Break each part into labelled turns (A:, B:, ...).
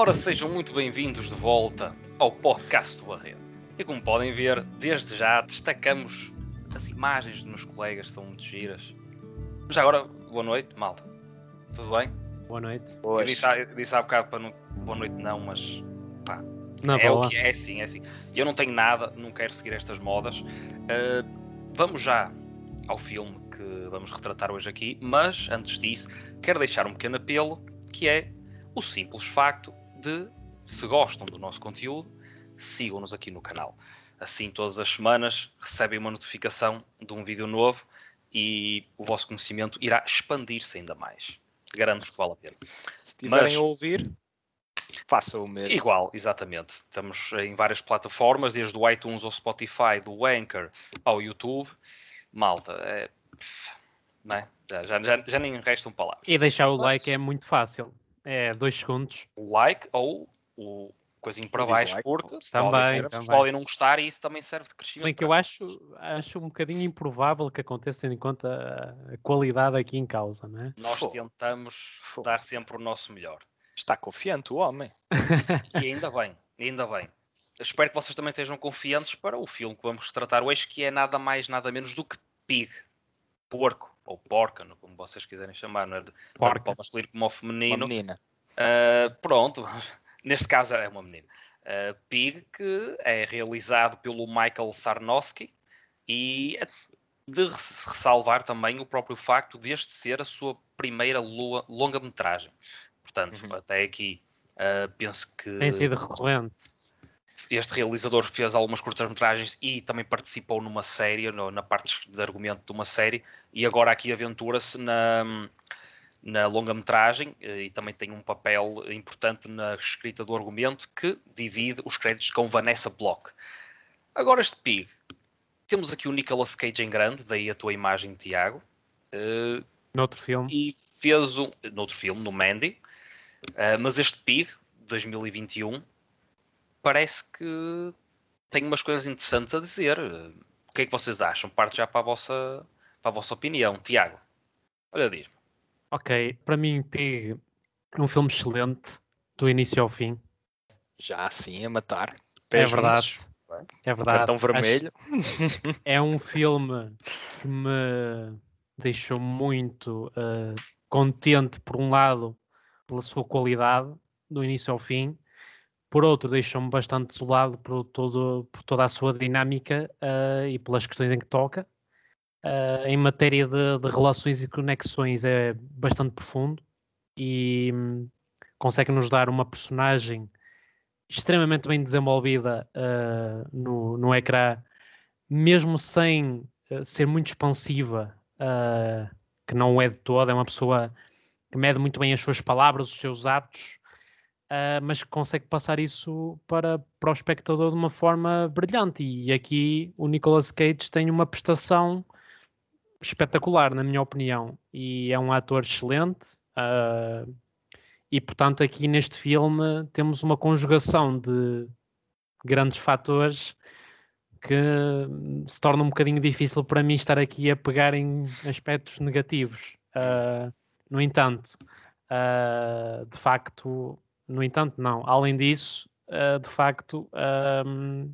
A: Ora, sejam muito bem-vindos de volta ao podcast do Barreto. E como podem ver, desde já destacamos as imagens dos meus colegas, são muito giras. Já agora, boa noite, malta. Tudo bem?
B: Boa noite.
A: Eu disse, há- eu disse há bocado para não. Boa noite, não, mas. Pá,
B: Na
A: é
B: boa.
A: o que é, assim, é assim. Eu não tenho nada, não quero seguir estas modas. Uh, vamos já ao filme que vamos retratar hoje aqui, mas antes disso, quero deixar um pequeno apelo que é o simples facto de, se gostam do nosso conteúdo, sigam-nos aqui no canal. Assim, todas as semanas recebem uma notificação de um vídeo novo e o vosso conhecimento irá expandir-se ainda mais. Garanto-vos que vale a pena.
C: Se tiverem
A: Mas-
C: a ouvir, façam o mesmo.
A: Igual, exatamente. Estamos em várias plataformas, desde o iTunes ao Spotify, do Anchor ao YouTube. Malta, é, é? já, já, já, já nem restam palavras.
B: E deixar o
A: Mas-
B: like é muito fácil. É dois segundos.
A: O like ou o coisinho para baixo,
C: dislike,
A: porque
B: Também,
A: podem,
B: também.
A: podem não gostar e isso também serve de
B: Se
A: crescimento.
B: bem que eu acho, acho um bocadinho improvável que aconteça, tendo em conta a- qualidade aqui em causa, né?
A: Nós
C: Fogo.
A: tentamos
C: Fogo.
A: dar sempre o nosso melhor.
C: Está confiante o homem.
A: E ainda bem, ainda bem. Espero que vocês também estejam confiantes para o filme que vamos tratar hoje, que é nada mais, nada menos do que Pig. Porco, ou porca, no- como vocês quiserem chamar, não é? De- Tanto
B: Porca.
A: para o masculino como ao
C: Uma
A: feminino.
C: menina.
A: Uh, pronto, neste caso é uma menina. Uh, Pig, que é realizado pelo Michael Sarnowski e é de res- ressalvar também o próprio facto deste ser a sua primeira lua- longa-metragem. Portanto,
C: Uhum.
A: até aqui uh, penso que
B: Tem sido recorrente.
A: Este realizador fez algumas curtas-metragens e também participou numa série, no- na parte de argumento de uma série, e agora aqui aventura-se na, na longa-metragem eh, e também tem um papel importante na escrita do argumento que divide os créditos com Vanessa Block. Agora este Pig, temos aqui o Nicolas Cage em grande, daí a tua imagem, Tiago, eh,
B: Noutro filme.
A: e fez um, noutro filme, no Mandy, eh, mas este Pig, 2021, parece que tem umas coisas interessantes a dizer. O que é que vocês acham? Parte já para a vossa, para a vossa opinião. Tiago, olha, diz-me.
B: Ok, para mim, Pig é um filme excelente, do início ao fim.
C: Já assim a matar.
B: É
C: Pés
B: verdade.
C: juntos,
B: É verdade.
C: Cartão
B: Acho-
C: vermelho.
B: é um filme que me deixou muito eh, contente, por um lado, pela sua qualidade, do início ao fim, por outro, deixou-me bastante desolado por, todo, por toda a sua dinâmica eh, e pelas questões em que toca. Eh, em matéria de, de relações e conexões, é bastante profundo e hum, consegue nos dar uma personagem extremamente bem desenvolvida eh, no, no ecrã mesmo sem ser muito expansiva, que não é de todo, é uma pessoa que mede muito bem as suas palavras, os seus atos, eh, mas consegue passar isso para, para o espectador de uma forma brilhante. E aqui o Nicolas Cage tem uma prestação espetacular, na minha opinião, e é um ator excelente. eh, e portanto, aqui neste filme temos uma conjugação de grandes fatores que se torna um bocadinho difícil para mim estar aqui a pegar em aspectos negativos. Ah, no entanto, de facto, no entanto, não. Além disso, ah, de facto, ahm,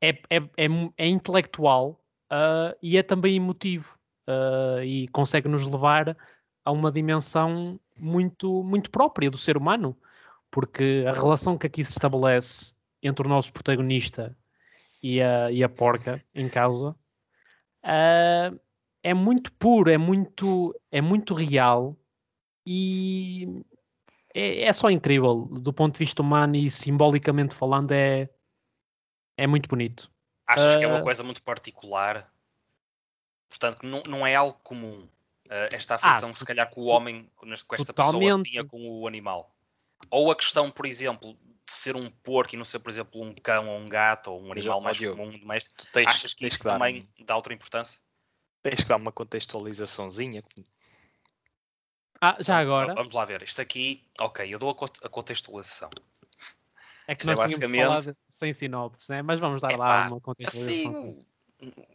B: é, é, é, mu- é intelectual ah, e é também emotivo ah, e consegue nos levar a uma dimensão muito, muito própria do ser humano, porque a relação que aqui se estabelece entre o nosso protagonista e a, e a porca em causa é muito puro, é muito, é muito real e é, é só incrível do ponto de vista humano e simbolicamente falando é, é muito bonito.
A: Achas que é uma
B: Ah.
A: coisa muito particular? Portanto, que não, não é algo comum. eh, esta afeição, se calhar, que o homem, neste- com esta pessoa,
B: totalmente.
A: tinha com o animal. Ou a questão, por exemplo, de ser um porco e não ser, por exemplo, um cão ou um gato ou um animal mais
C: Diogo,
A: comum doméstico.
C: Tu tens,
A: Achas que
C: tens
A: isso também
C: um-
A: dá outra importância?
C: tens que dar uma contextualizaçãozinha.
B: Ah, já
A: Vamos-
B: agora,
A: Vamos lá ver. Isto aqui, ok, eu dou a cont- a contextualização.
B: é que
A: isto é
B: nós tínhamos
A: basicamente-
B: falado sem sinopse, né? mas vamos dar
A: Epá,
B: lá uma
A: Assim,
B: contextualização. sim.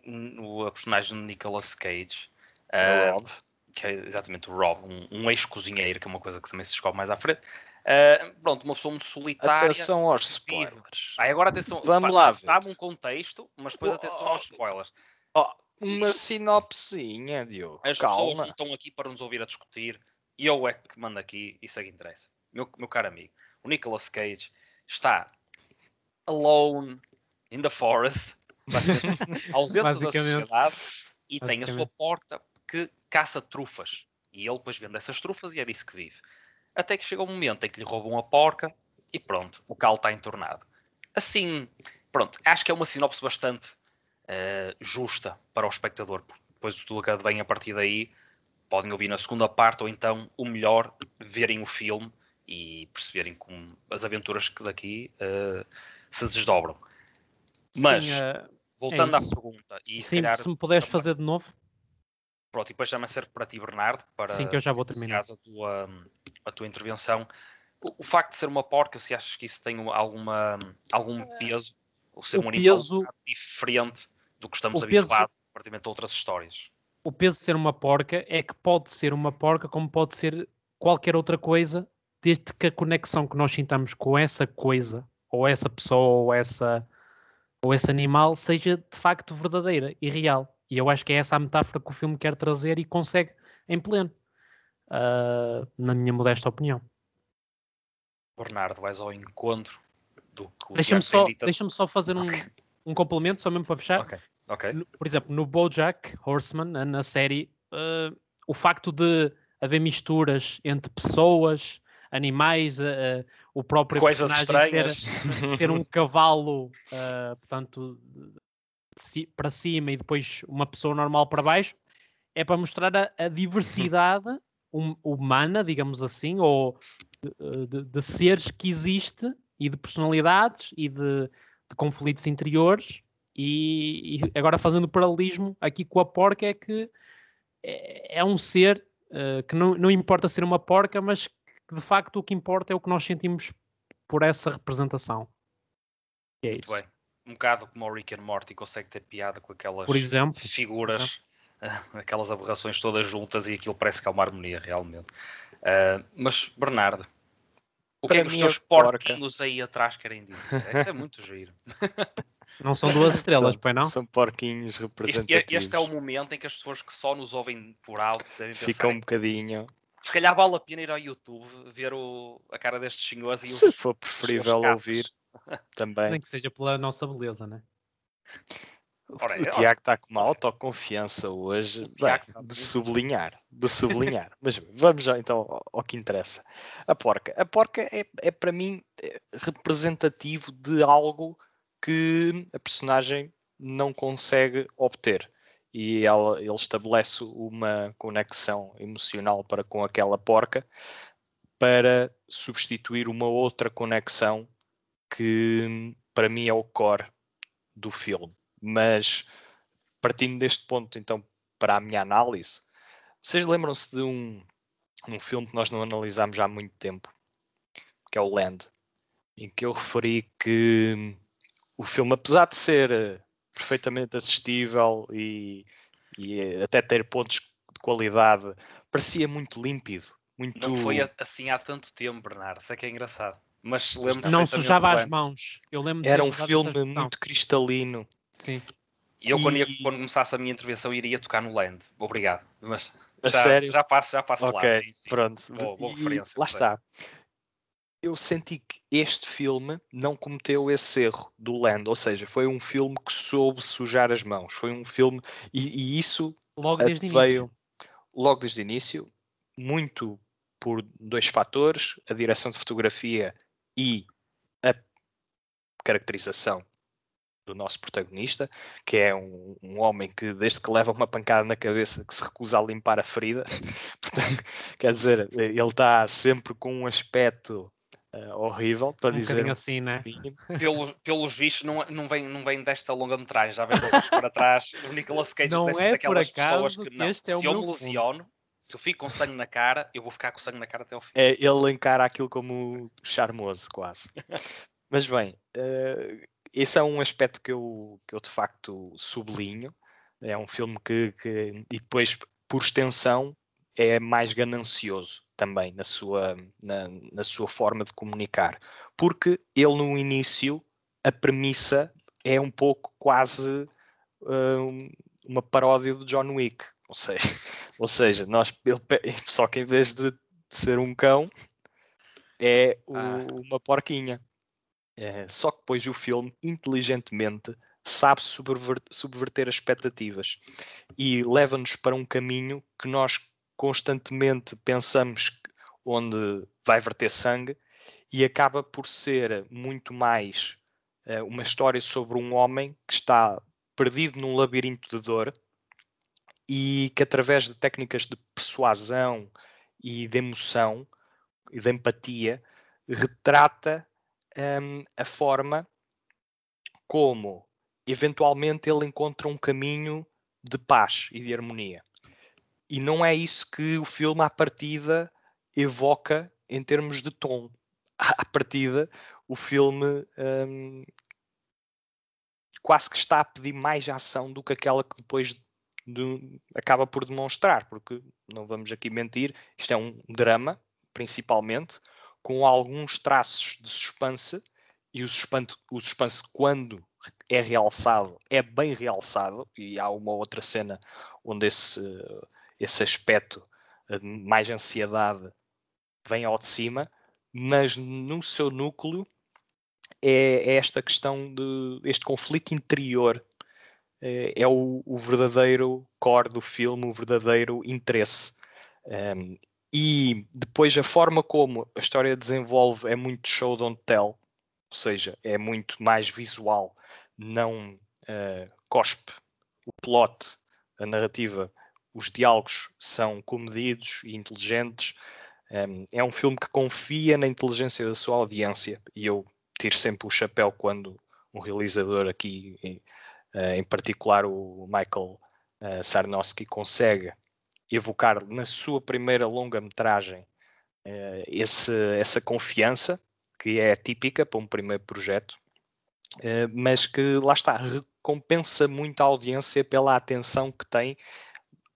A: o, o- a personagem de Nicolas Cage,
C: É
A: ah,
C: Rob.
A: que é exatamente o Rob, um, um ex-cozinheiro, que é uma coisa que também se descobre mais à frente, Uh, pronto, uma pessoa muito solitária.
C: Atenção aos spoilers.
A: Aí agora atenção,
C: Vamos
A: pá,
C: lá ver.
A: Dá-me um contexto, mas depois
C: Oh,
A: atenção aos spoilers.
C: Oh, uma sinopsezinha, Diogo.
A: As pessoas não
C: Calma.
A: estão aqui para nos ouvir a discutir. E eu é que mando aqui, isso é que interessa. Meu, meu caro amigo, o Nicolas Cage está alone in the forest, basicamente, ausente da sociedade, e tem a sua porta que caça trufas. E ele depois vende essas trufas e é disso que vive. Até que chega um momento em que lhe roubam a porca e pronto, o cal está entornado. Assim, pronto, acho que é uma sinopse bastante eh, justa para o espectador, porque depois tudo o que vem a partir daí podem ouvir na segunda parte ou então o melhor, verem o filme e perceberem como as aventuras que daqui eh, se desdobram. Mas,
B: Sim, eh,
A: Voltando à
B: isso.
A: pergunta, e se
B: sim,
A: calhar,
B: se me puderes
A: também-
B: fazer de novo.
A: pronto, e depois já me serve para ti, Bernardo, para
B: Sim, que eu já vou terminar.
A: a tua, a tua intervenção. O, o facto de ser uma porca, se achas que isso tem um- alguma, algum peso, ou ser
B: É. o
A: um animal
B: peso-
A: diferente do que estamos
B: o peso-
A: habituados, praticamente a outras histórias.
B: O peso de ser uma porca é que pode ser uma porca como pode ser qualquer outra coisa, desde que a conexão que nós sintamos com essa coisa, ou essa pessoa, ou, essa, ou esse animal, seja de facto verdadeira e real. E eu acho que é essa a metáfora que o filme quer trazer e consegue em pleno, ah, na minha modesta opinião.
A: Bernardo, vais ao encontro do que o
B: Deixa-me só,
A: dito.
B: deixa só fazer um, um complemento, só mesmo para fechar.
A: Ok,
B: por exemplo, no BoJack Horseman, na- na série, eh, o facto de haver misturas entre pessoas, animais, eh, o próprio
A: Coisas
B: personagem ser, ser um cavalo, eh, portanto, ci- para cima e depois uma pessoa normal para baixo, é para mostrar a, a diversidade hum- humana, digamos assim, ou de, de- de seres que existe e de personalidades e de, de conflitos interiores. E, e agora fazendo o paralelismo aqui com a porca é que é, é um ser eh, que não, não importa ser uma porca, mas que de facto o que importa é o que nós sentimos por essa representação. E é
A: Muito
B: isso.
A: bem. Um bocado como o Rick and Morty consegue ter piada com aquelas
B: Por exemplo,
A: figuras, aquelas aberrações todas juntas e aquilo parece que é uma harmonia realmente. Ah, mas, Bernardo, o que é que os
C: mim,
A: teus
C: porca-
A: porquinhos aí atrás querem dizer? Isso é muito giro.
B: não são duas estrelas,
C: São-
B: pois não?
C: São porquinhos
A: Este,
C: representativos.
A: este é o momento em que as pessoas que só nos ouvem por alto devem pensar
C: Fica um bocadinho.
A: se calhar vale a pena ir ao YouTube ver o, a cara destes senhores e os,
C: Se for preferível ouvir também.
B: Nem que seja pela nossa beleza, né?
A: Ora,
C: o
A: é,
C: Tiago está com uma autoconfiança hoje bem,
A: está
C: de sublinhar, de sublinhar. Mas vamos já então ao, ao que interessa. A porca. A porca é, é para mim é, representativo de algo que a personagem não consegue obter. E ela, ele estabelece uma conexão emocional para com aquela porca para substituir uma outra conexão que para mim é o core do filme. Mas partindo deste ponto, então, para a minha análise, vocês lembram-se de um, um filme que nós não analisámos há muito tempo, que é o Land, em que eu referi que o filme, apesar de ser eh, perfeitamente assistível e, e eh, até ter pontos de qualidade, parecia muito límpido. Muito...
A: Não foi assim há tanto tempo, Bernardo. Isso é que é engraçado. Mas lembro
B: Não sujava as mãos. Eu lembro
C: Era um filme muito cristalino.
B: Sim.
A: E eu, quando, ia-
C: E-
A: quando começasse a minha intervenção, iria tocar no Land. Obrigado. Mas já,
C: sério?
A: já passo, já passo
C: Ok,
A: lá. Sim, sim.
C: pronto.
A: Boa- boa
C: E
A: referência,
C: Lá
A: sei.
C: está. Eu senti que este filme não cometeu esse erro do Land, ou seja, foi um filme que soube sujar as mãos. Foi um filme e, e isso
B: Logo desde
C: veio
B: início.
C: logo desde o início, muito por dois fatores: a direção de fotografia e a caracterização do nosso protagonista, que é um, um homem que, desde que leva uma pancada na cabeça, que se recusa a limpar a ferida. Portanto, quer dizer, ele está sempre com um aspecto eh, horrível, para
B: Um
C: dizer
B: bocadinho assim, né?
A: Pelos, pelos vistos, não, não, vem, não vem desta longa-metragem. Já vem para trás. O Nicolas Cage
B: Não é por
A: daquelas pessoas
B: acaso
A: que
B: que
A: não.
B: este é o
A: se eu
B: meu
A: me lesiono, se eu fico com sangue na cara, eu vou ficar com sangue na cara até ao fim.
C: É, ele encara aquilo como charmoso, quase. Mas bem, eh, esse é um aspecto que eu, que eu de facto sublinho. É um filme que, que- e depois, por extensão, é mais ganancioso também na sua, na, na sua forma de comunicar. Porque ele, no início, a premissa é um pouco quase uh, uma paródia do John Wick. Ou seja, ou seja nós, ele, só que em vez de ser um cão, é o, ah. uma porquinha. É, só que depois o filme, inteligentemente, sabe subverter, subverter as expectativas e leva-nos para um caminho que nós constantemente pensamos onde vai verter sangue e acaba por ser muito mais uh, uma história sobre um homem que está perdido num labirinto de dor e que através de técnicas de persuasão e de emoção e de empatia retrata um, a forma como eventualmente ele encontra um caminho de paz e de harmonia. E não é isso que o filme à partida evoca em termos de tom. À partida, o filme um, quase que está a pedir mais ação do que aquela que depois de, acaba por demonstrar, porque não vamos aqui mentir, isto é um drama, principalmente, com alguns traços de suspense, e o suspense, o suspense quando é realçado, é bem realçado, e há uma outra cena onde esse, esse aspecto de mais ansiedade vem ao de cima, mas no seu núcleo é, é esta questão de este conflito interior é, é o, o, verdadeiro core do filme, o verdadeiro interesse. Um, e depois a forma como a história desenvolve é muito show don't tell, ou seja, é muito mais visual, não uh, cospe o plot, a narrativa, os diálogos são comedidos e inteligentes. Um, é um filme que confia na inteligência da sua audiência e eu tiro sempre o chapéu quando um realizador aqui, uh, em particular o Michael uh, Sarnowski, consegue evocar na sua primeira longa-metragem uh, essa confiança que é típica para um primeiro projeto, uh, mas que lá está, recompensa muito a audiência pela atenção que tem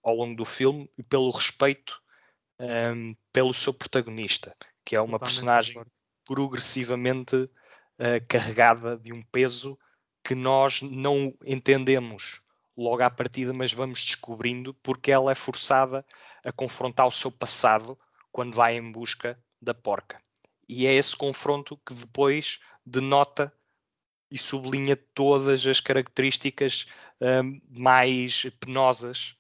C: ao longo do filme e pelo respeito um, pelo seu protagonista, que é uma Totalmente personagem progressivamente uh, carregada de um peso que nós não entendemos logo à partida, mas vamos descobrindo porque ela é forçada a confrontar o seu passado quando vai em busca da porca. E é esse confronto que depois denota e sublinha todas as características um, mais penosas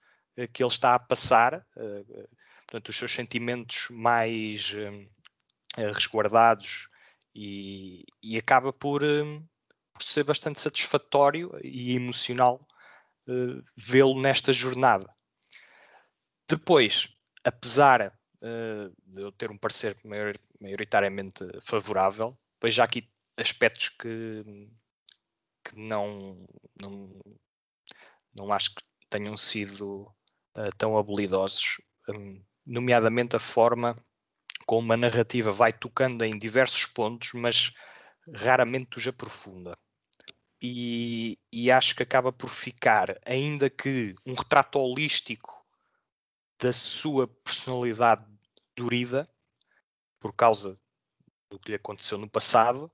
C: que ele está a passar, uh, portanto, os seus sentimentos mais resguardados e, e acaba por, por, ser bastante satisfatório e emocional vê-lo nesta jornada. Depois, apesar de eu ter um parecer maior, maioritariamente favorável, pois já aqui aspectos que, que não, não, não acho que tenham sido uh, tão habilidosos, um, nomeadamente a forma como a narrativa vai tocando em diversos pontos, mas raramente os aprofunda. E, e acho que acaba por ficar, ainda que um retrato holístico da sua personalidade dorida, por causa do que lhe aconteceu no passado,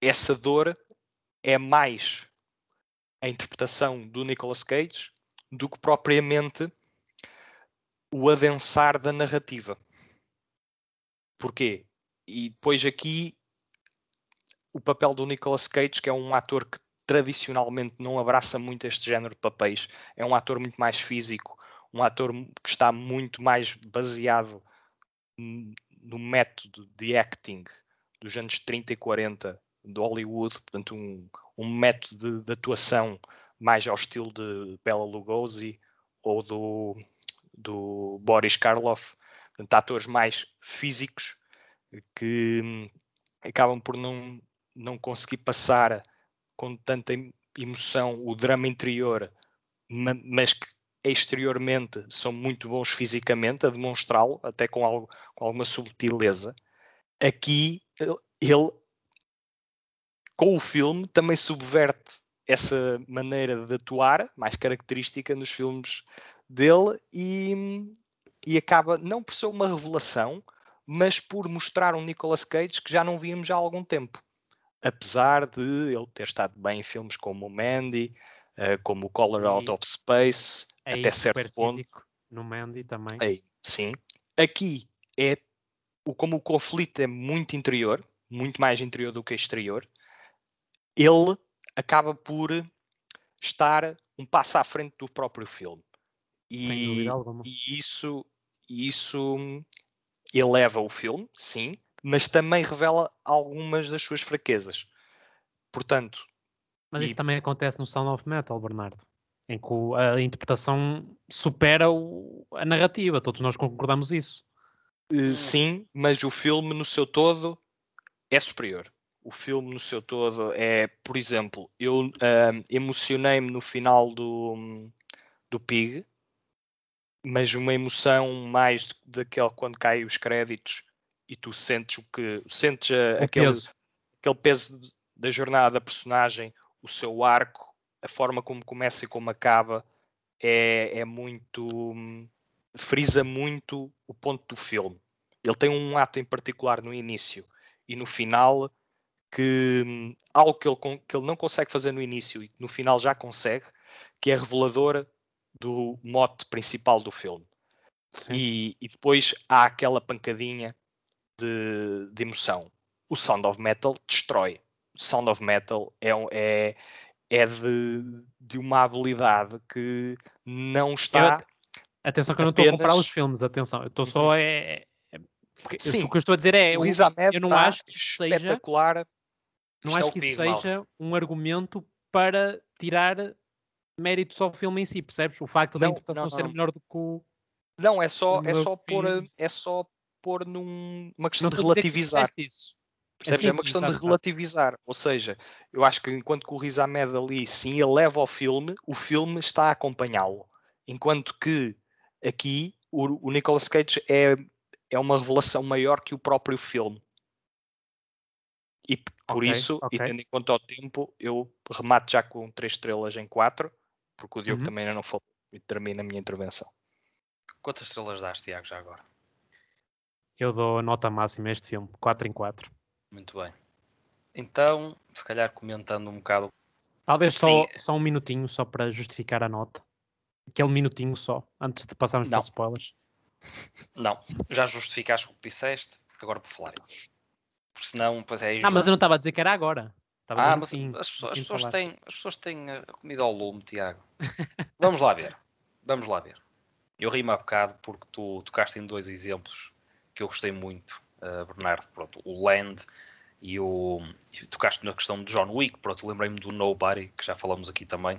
C: essa dor é mais a interpretação do Nicolas Cage do que propriamente o adensar da narrativa. Porquê? E depois aqui o papel do Nicolas Cage, que é um ator que tradicionalmente não abraça muito este género de papéis, é um ator muito mais físico, um ator que está muito mais baseado no método de acting dos anos 30 e 40 de Hollywood, portanto um, um método de, de, atuação mais ao estilo de Bela Lugosi ou do, do Boris Karloff, portanto atores mais físicos que acabam por não não consegui passar com tanta emoção o drama interior, mas que exteriormente são muito bons fisicamente a demonstrá-lo, até com, algo, com alguma subtileza. Aqui ele, com o filme, também subverte essa maneira de atuar, mais característica nos filmes dele, e, e acaba não por ser uma revelação, mas por mostrar um Nicolas Cage que já não víamos há algum tempo. Apesar de ele ter estado bem em filmes como o Mandy, uh, como o Color e Out of Space,
B: é
C: até certo ponto.
B: No Mandy também.
C: É, sim. Aqui é o, como o conflito é muito interior, muito mais interior do que exterior, ele acaba por estar um passo à frente do próprio filme. E, e isso, isso eleva o filme, sim, mas também revela algumas das suas fraquezas. Portanto.
B: Mas isso e... também acontece no Sound of Metal, Bernardo, em que a interpretação supera o, a narrativa, todos nós concordamos isso.
C: Uh, sim, mas o filme no seu todo é superior. O filme no seu todo é, por exemplo, eu uh, emocionei-me no final do, do Pig, mas uma emoção mais daquela quando caem os créditos e tu sentes o que sentes a, aquele, peso. aquele peso da jornada da personagem, o seu arco, a forma como começa e como acaba é, é muito frisa muito o ponto do filme. Ele tem um ato em particular no início e no final que algo que ele, que ele não consegue fazer no início e no final já consegue, que é reveladora do mote principal do filme. E, e, depois há aquela pancadinha de, de, emoção. O Sound of Metal destrói. O Sound of Metal é, é, é de, de uma habilidade que não está. Eu,
B: atenção, que eu não estou a comparar os filmes, atenção, eu estou só. Uhum. É, é, porque, Sim, o que eu estou a dizer é.
C: O eu não acho que seja.
B: Não acho é que isso seja um argumento para tirar méritos ao filme em si, percebes? O facto não, da interpretação não, não. ser melhor do que o.
C: Não, é só, é só, pôr, é só pôr numa questão de relativizar. Isso. Percebes? É, sim, é uma questão de relativizar. Ou seja, eu acho que enquanto que o Riz Ahmed ali sim ele leva ao filme, o filme está a acompanhá-lo. Enquanto que aqui o, o Nicolas Cage é, é uma revelação maior que o próprio filme. E por okay, isso, okay. e tendo em conta o tempo, eu remato já com 3 estrelas em 4 porque o Diogo uhum. também ainda não falou e termina a minha intervenção.
A: Quantas estrelas dás, Tiago, já agora?
B: Eu dou a nota máxima a este filme, 4 em 4.
A: Muito bem. Então, se calhar comentando um bocado.
B: Talvez só, só um minutinho, só para justificar a nota. Aquele minutinho só, antes de passarmos para spoilers.
A: Não, já justificaste o que disseste, agora por falar. Porque senão, pois é.
B: Ah, mas eu não estava a dizer que era agora.
A: ah, mas sim, as pessoas, as pessoas têm, as pessoas têm a comida ao lume, Tiago. Vamos lá ver. Vamos lá ver. Eu rimo há bocado porque tu tocaste em dois exemplos que eu gostei muito, uh, Bernardo. Pronto, o Land e o. tocaste na questão de John Wick. Pronto, lembrei-me do Nobody, que já falamos aqui também.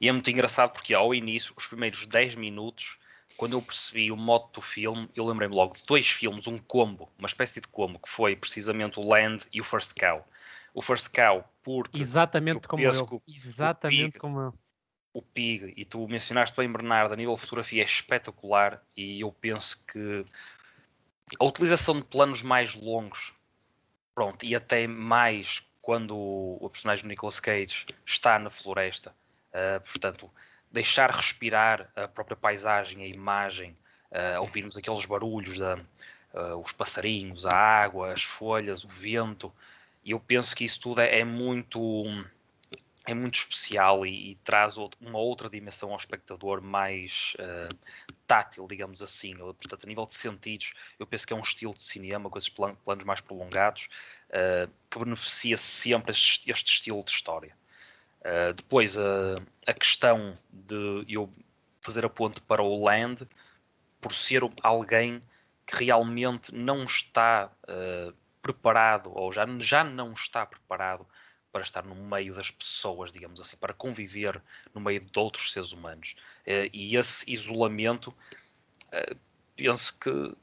A: E é muito engraçado porque ao início, os primeiros 10 minutos, quando eu percebi o modo do filme, eu lembrei-me logo de dois filmes, um combo, uma espécie de combo, que foi precisamente o Land e o First Cow o First Cow, porque.
B: Exatamente como eu. Exatamente
A: pig,
B: como eu.
A: O Pig, e tu mencionaste bem, Bernardo, a nível de fotografia é espetacular e eu penso que a utilização de planos mais longos, pronto, e até mais quando o personagem do Nicolas Cage está na floresta, uh, portanto, deixar respirar a própria paisagem, a imagem, uh, ouvirmos aqueles barulhos, da, uh, os passarinhos, a água, as folhas, o vento, e eu penso que isso tudo é, é muito é muito especial e, e, traz uma outra dimensão ao espectador mais uh, tátil, digamos assim. Portanto, a nível de sentidos, eu penso que é um estilo de cinema com esses plan planos mais prolongados uh, que beneficia sempre este, este, estilo de história. Uh, depois, a questão de eu fazer a ponte para o Land, por ser alguém que realmente não está preparado ou já, já não está preparado para estar no meio das pessoas, digamos assim, para conviver no meio de outros seres humanos. Eh, e esse isolamento, eh, penso que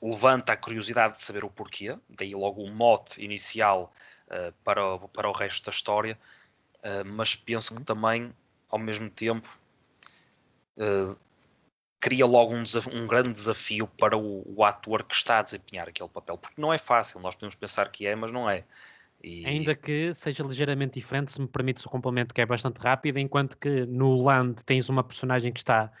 A: levanta a curiosidade de saber o porquê, daí logo o mote inicial eh, para, para o resto da história, mas penso que uhum. também, ao mesmo tempo, cria logo um, um grande desafio para o, o, ator que está a desempenhar aquele papel, porque não é fácil, nós podemos pensar que é, mas não é.
B: E... Ainda que seja ligeiramente diferente, se me permites o complemento que é bastante rápido, enquanto que no Land tens uma personagem que está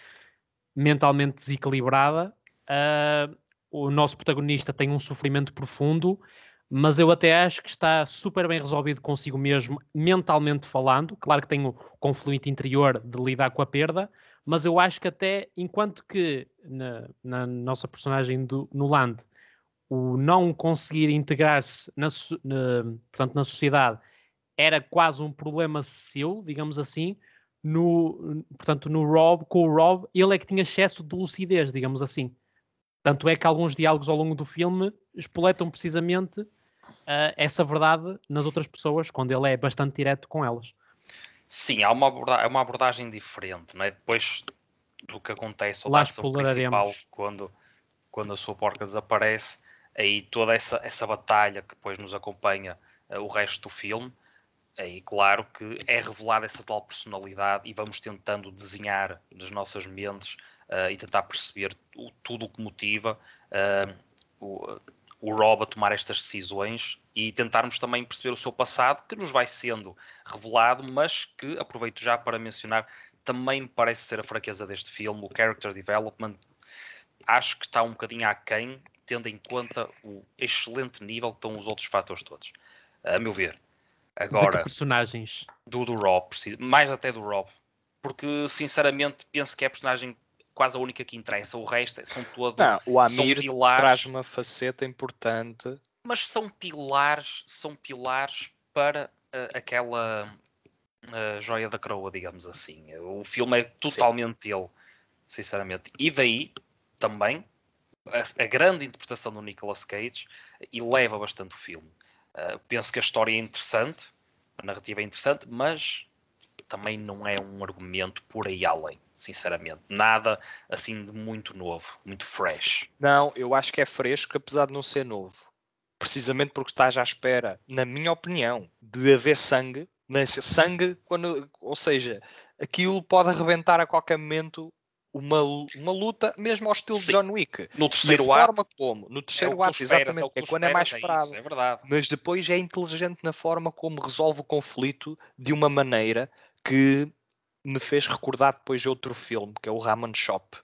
B: mentalmente desequilibrada. Uh, o nosso protagonista tem um sofrimento profundo, mas eu até acho que está super bem resolvido consigo mesmo, mentalmente falando. Claro que tem o conflito interior de lidar com a perda, mas eu acho que até enquanto que na, na nossa personagem do, no Land o não conseguir integrar-se na, na, portanto, na sociedade era quase um problema seu, digamos assim, no, portanto, no Rob, com o Rob, ele é que tinha excesso de lucidez, digamos assim. Tanto é que alguns diálogos ao longo do filme espoletam precisamente uh, essa verdade nas outras pessoas, quando ele é bastante direto com elas.
A: Sim, há uma, abordagem, é uma abordagem diferente, não é? Depois do que acontece ao ação principal, quando, quando a sua porca desaparece, aí toda essa, essa batalha que depois nos acompanha uh, o resto do filme, aí claro que é revelada essa tal personalidade e vamos tentando desenhar nas nossas mentes uh, e tentar perceber o, tudo o que motiva uh, o, o Rob a tomar estas decisões e tentarmos também perceber o seu passado, que nos vai sendo revelado, mas que aproveito já para mencionar, também me parece ser a fraqueza deste filme, o character development. Acho que está um bocadinho aquém tendo em conta o excelente nível que estão os outros fatores todos. A meu ver. Agora,
B: personagens?
A: Do, do Rob, mais até do Rob. Porque, sinceramente, penso que é a personagem quase a única que interessa. O resto são todos.
C: O Amir traz uma faceta importante.
A: Mas são pilares, são pilares para uh, aquela uh, joia da coroa, digamos assim. O filme é totalmente Sim. ele, sinceramente. E daí também a, a, grande interpretação do Nicolas Cage eleva bastante o filme. Uh, penso que a história é interessante, a narrativa é interessante, mas também não é um argumento por aí além, sinceramente. Nada assim de muito novo, muito fresh.
C: Não, eu acho que é fresco, apesar de não ser novo. Precisamente porque estás à espera, na minha opinião, de haver sangue, mas sangue, quando, ou seja, aquilo pode arrebentar a qualquer momento uma, uma luta mesmo ao estilo Sim. de John Wick.
A: No terceiro ato.
C: forma como. No terceiro é ato, exatamente. É, é quando é mais esperado.
A: É, é verdade.
C: Mas depois é inteligente na forma como resolve o conflito de uma maneira que me fez recordar depois de outro filme, que é o Ramen Shop,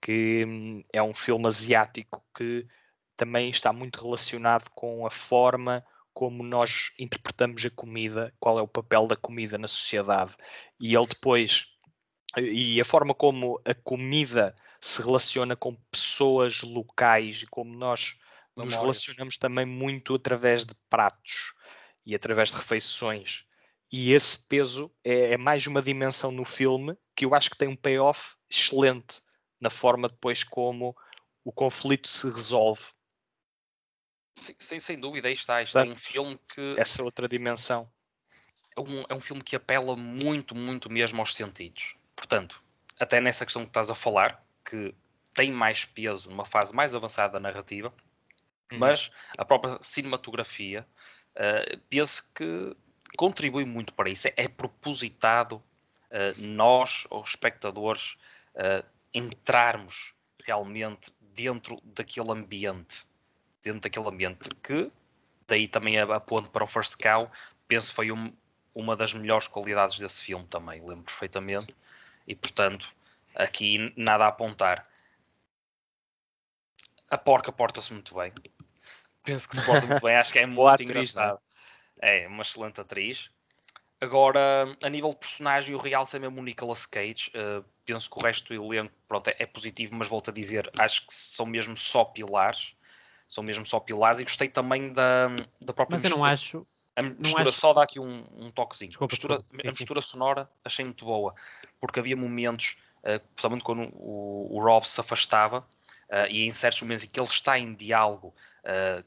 C: que hum, é um filme asiático que também está muito relacionado com a forma como nós interpretamos a comida, qual é o papel da comida na sociedade. E ele depois e a forma como a comida se relaciona com pessoas locais e como nós nos relacionamos também muito através de pratos e através de refeições. E esse peso é, é, mais uma dimensão no filme que eu acho que tem um payoff excelente na forma depois como o conflito se resolve.
A: Sim, sem dúvida, aí está. Isto é um filme que.
C: Essa outra dimensão.
A: É um, é um filme que apela muito, muito mesmo aos sentidos. Portanto, até nessa questão que estás a falar, que tem mais peso numa fase mais avançada da narrativa, uhum. mas a própria cinematografia, uh, penso que contribui muito para isso. É, é propositado uh, nós, os espectadores, uh, entrarmos realmente dentro daquele ambiente, dentro daquele ambiente que, daí também a, a ponto para o First Cow, penso foi um, uma das melhores qualidades desse filme também, lembro perfeitamente e portanto aqui nada a apontar. A porca porta-se muito bem. Penso que se porta muito bem, acho que é muito engraçado. É uma excelente atriz. Agora, a nível de personagem, o real é mesmo o Nicolas Cage. Uh, penso que o resto do elenco pronto, é, é, positivo, mas volto a dizer, acho que são mesmo só pilares. São mesmo só pilares. E gostei também da, da própria
B: Mas mistura. eu não acho.
A: A mistura acho... só dá aqui um, um toquezinho. Desculpa, a mistura, sim, a mistura sonora achei muito boa, porque havia momentos, uh, principalmente quando o, o Rob se afastava, uh, e em certos momentos em que ele está em diálogo, uh,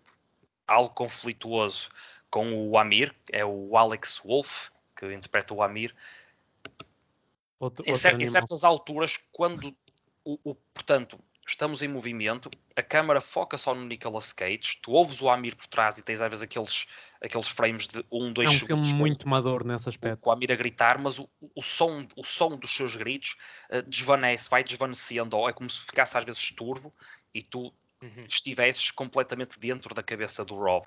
A: algo conflituoso com o Amir, é o Alex Wolf, que interpreta o Amir. Outro, em, cer em, certas alturas, quando o, o, portanto, estamos em movimento, a câmara foca só no Nicolas Cage, tu ouves o Amir por trás e tens às vezes aqueles, aqueles frames de um, dois segundos.
B: É um filme muito maduro nesse aspecto.
A: Com o Amir a gritar, mas o, o, som, o som dos seus gritos uh, desvanece, vai desvanecendo, ou é como se ficasse às vezes turvo e tu uhum. estivesses completamente dentro da cabeça do Rob.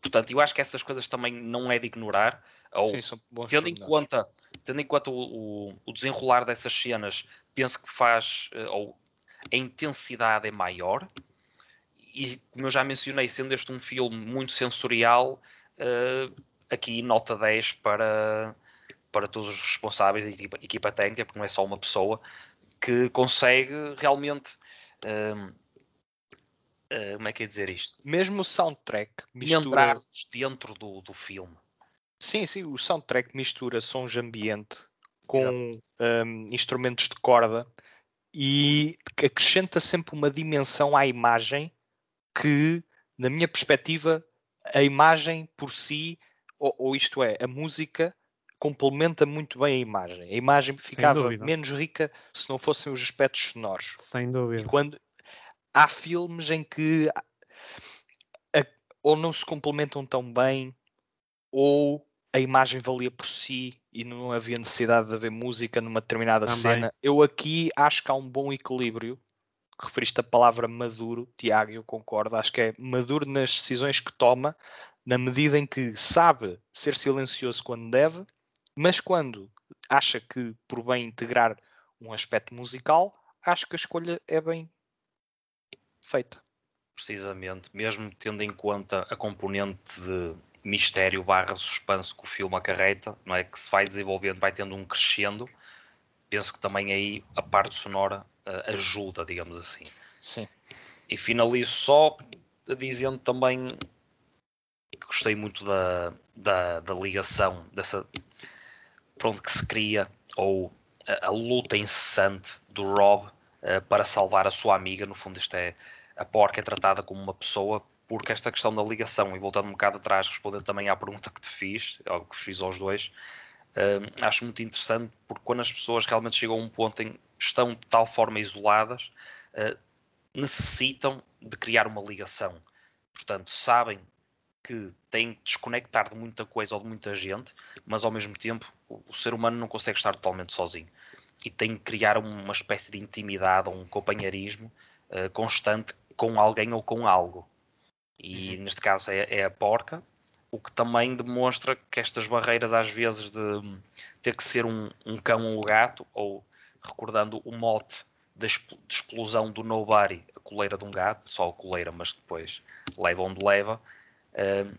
A: portanto, eu acho que essas coisas também não é de ignorar. Ou,
C: Sim,
A: tendo em conta, tendo em conta o, o- o desenrolar dessas cenas, penso que faz, eh, ou a intensidade é maior. E como eu já mencionei, sendo este um filme muito sensorial, eh, aqui nota 10 para, para todos os responsáveis da equipa, equipa técnica, porque não é só uma pessoa, que consegue realmente. ehm, eh, como é que é dizer isto?
C: Mesmo o soundtrack mistura.
A: Entrar-nos dentro do, do filme.
C: Sim, sim, o soundtrack mistura sons de ambiente com hum, instrumentos de corda e acrescenta sempre uma dimensão à imagem que, na minha perspectiva, a imagem por si, ou, ou isto é, a música complementa muito bem a imagem. A imagem ficava menos rica se não fossem os aspectos sonoros.
B: Sem
C: E
B: dúvida.
C: quando há filmes em que a- ou não se complementam tão bem, ou a imagem valia por si e não havia necessidade de haver música numa determinada
B: Também.
C: cena. Eu aqui acho que há um bom equilíbrio. Referiste a palavra maduro, Tiago, eu concordo. Acho que é maduro nas decisões que toma, na medida em que sabe ser silencioso quando deve, mas quando acha que por bem integrar um aspecto musical, acho que a escolha é bem feita.
A: precisamente, mesmo tendo em conta a componente de mistério barra suspense que o filme acarreta, não é? Que se vai desenvolvendo, vai tendo um crescendo. Penso que também aí a parte sonora eh, ajuda, digamos assim.
C: Sim.
A: E finalizo só dizendo também que gostei muito da, da, da ligação, dessa pronto que se cria, ou a, a luta incessante do Rob eh, para salvar a sua amiga. No fundo, isto é a porca é tratada como uma pessoa porque esta questão da ligação, e voltando um bocado atrás, respondendo também à pergunta que te fiz, algo que fiz aos dois, eh, acho muito interessante porque quando as pessoas realmente chegam a um ponto em que estão de tal forma isoladas, eh, necessitam de criar uma ligação. Portanto, sabem que têm que desconectar de muita coisa ou de muita gente, mas ao mesmo tempo o, o ser humano não consegue estar totalmente sozinho. E tem que criar uma espécie de intimidade ou um companheirismo eh, constante com alguém ou com algo. E neste caso é, é a porca, o que também demonstra que estas barreiras às vezes de ter que ser um, um cão ou um gato, ou recordando o mote da exp- de explosão do Nobody, a coleira de um gato, só a coleira, mas depois leva onde leva, hum,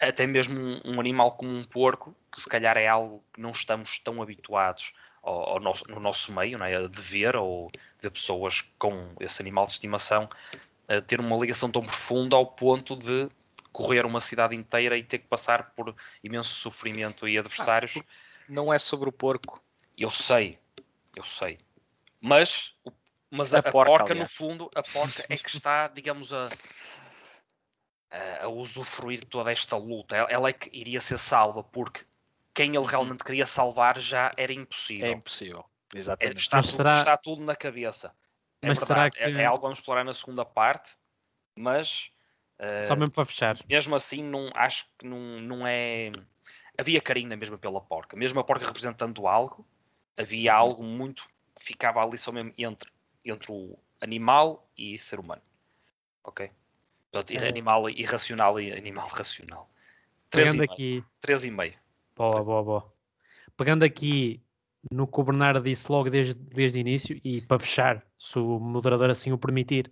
A: até mesmo um, um animal como um porco, que se calhar é algo que não estamos tão habituados ao, ao nosso, no nosso meio, não é? de ver, ou ver pessoas com esse animal de estimação, a ter uma ligação tão profunda ao ponto de correr uma cidade inteira e ter que passar por imenso sofrimento e adversários.
C: Não é sobre o porco.
A: Eu sei, eu sei. Mas, mas a,
C: A
A: a
C: porca,
A: porca, no fundo, a porca é que está, digamos, a, a, a usufruir de toda esta luta. Ela- é que iria ser salva, porque quem ele realmente queria salvar já era impossível.
C: É impossível.
A: É,
C: Exatamente.
A: está,
B: será-
A: está tudo na cabeça. É
B: Mas será
A: verdade,
B: que-
A: é, é algo vamos explorar na segunda parte, mas eh,
B: Só mesmo para fechar.
A: mesmo assim não acho que não, não é. Havia carinho na mesma pela porca, mesmo a porca representando algo, havia
C: Uhum.
A: algo muito que ficava ali só mesmo entre, entre o animal e ser humano. Ok? Portanto,
B: É.
A: animal irracional e animal racional.
B: Pegando
A: 3,5.
B: aqui.
A: 3,5.
B: Boa, boa, boa. Pegando aqui no que o Bernardo disse logo desde, desde o início, e para fechar, se o moderador assim o permitir,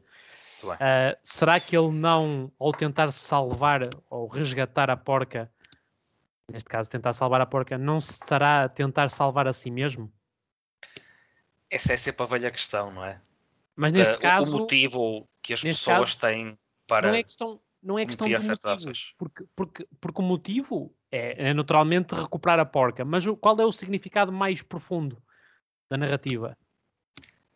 B: ah, será que ele não, ao tentar salvar ou resgatar a porca, neste caso tentar salvar a porca, não se estará a tentar salvar a si mesmo?
A: Essa é sempre a velha questão, não é?
B: Mas neste
A: o-
B: caso,
A: o motivo que as pessoas
B: caso,
A: têm para.
B: não é questão, não é questão do
A: cometer certas
B: motivo,
A: ações.
B: porque, porque, porque o motivo é, é naturalmente recuperar a porca, mas o- qual é o significado mais profundo da narrativa?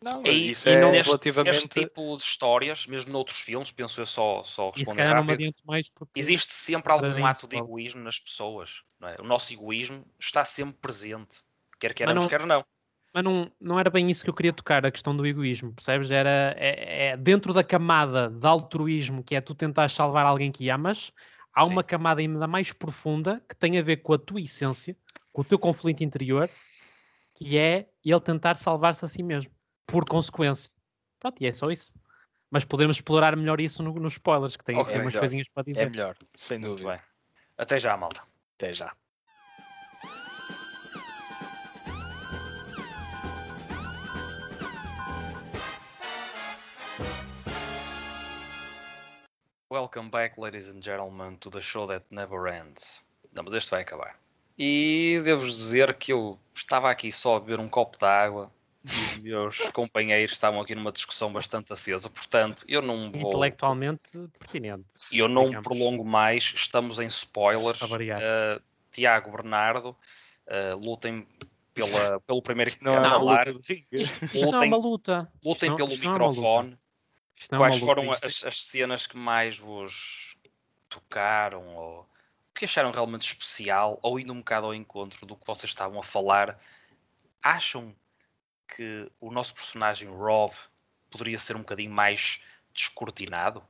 C: Não,
A: E,
C: isso
A: e
C: é
A: não neste,
C: relativamente.
A: neste tipo de histórias, mesmo noutros filmes, penso eu só, só responder rápido,
B: mais porque
A: existe sempre algum ato de egoísmo nas pessoas. Não é? O nosso egoísmo está sempre presente, quer queiramos,
B: não-
A: quer não.
B: Mas não, não era bem isso que eu queria tocar, a questão do egoísmo, percebes? Era é, é dentro da camada de altruísmo, que é tu tentar salvar alguém que amas, há uma
A: Sim.
B: camada ainda mais profunda que tem a ver com a tua essência, com o teu conflito interior, que é ele tentar salvar-se a si mesmo, por consequência. Pronto, e é só isso. Mas podemos explorar melhor isso no- nos spoilers, que tem
A: Ok,
B: tem umas
C: melhor.
B: coisinhas para
C: É
B: dizer.
C: melhor, sem
A: Muito
C: dúvida.
A: bem. Até já, malta.
C: Até já.
A: Welcome back, ladies and gentlemen, to the show that never ends. Não, mas este vai acabar. E devo-vos dizer que eu estava aqui só a beber um copo de água e os meus companheiros estavam aqui numa discussão bastante acesa, portanto, eu não vou.
B: Intelectualmente pertinente.
A: Eu não
B: digamos.
A: prolongo mais, estamos em spoilers. Uh, Tiago Bernardo, uh, lutem pela, pelo primeiro que
C: Isto não é uma
A: falar.
C: luta de ringue.
B: Isto, isto não é uma luta. Isto
A: Lutem
B: não-
A: pelo
B: isto não é luta.
A: microfone.
B: Isto não é uma
A: Quais
B: luta,
A: foram
B: isto é-
A: as, as cenas que mais vos tocaram? Ou o que acharam realmente especial? Ou indo um bocado ao encontro do que vocês estavam a falar? Acham que o nosso personagem Rob poderia ser um bocadinho mais descortinado?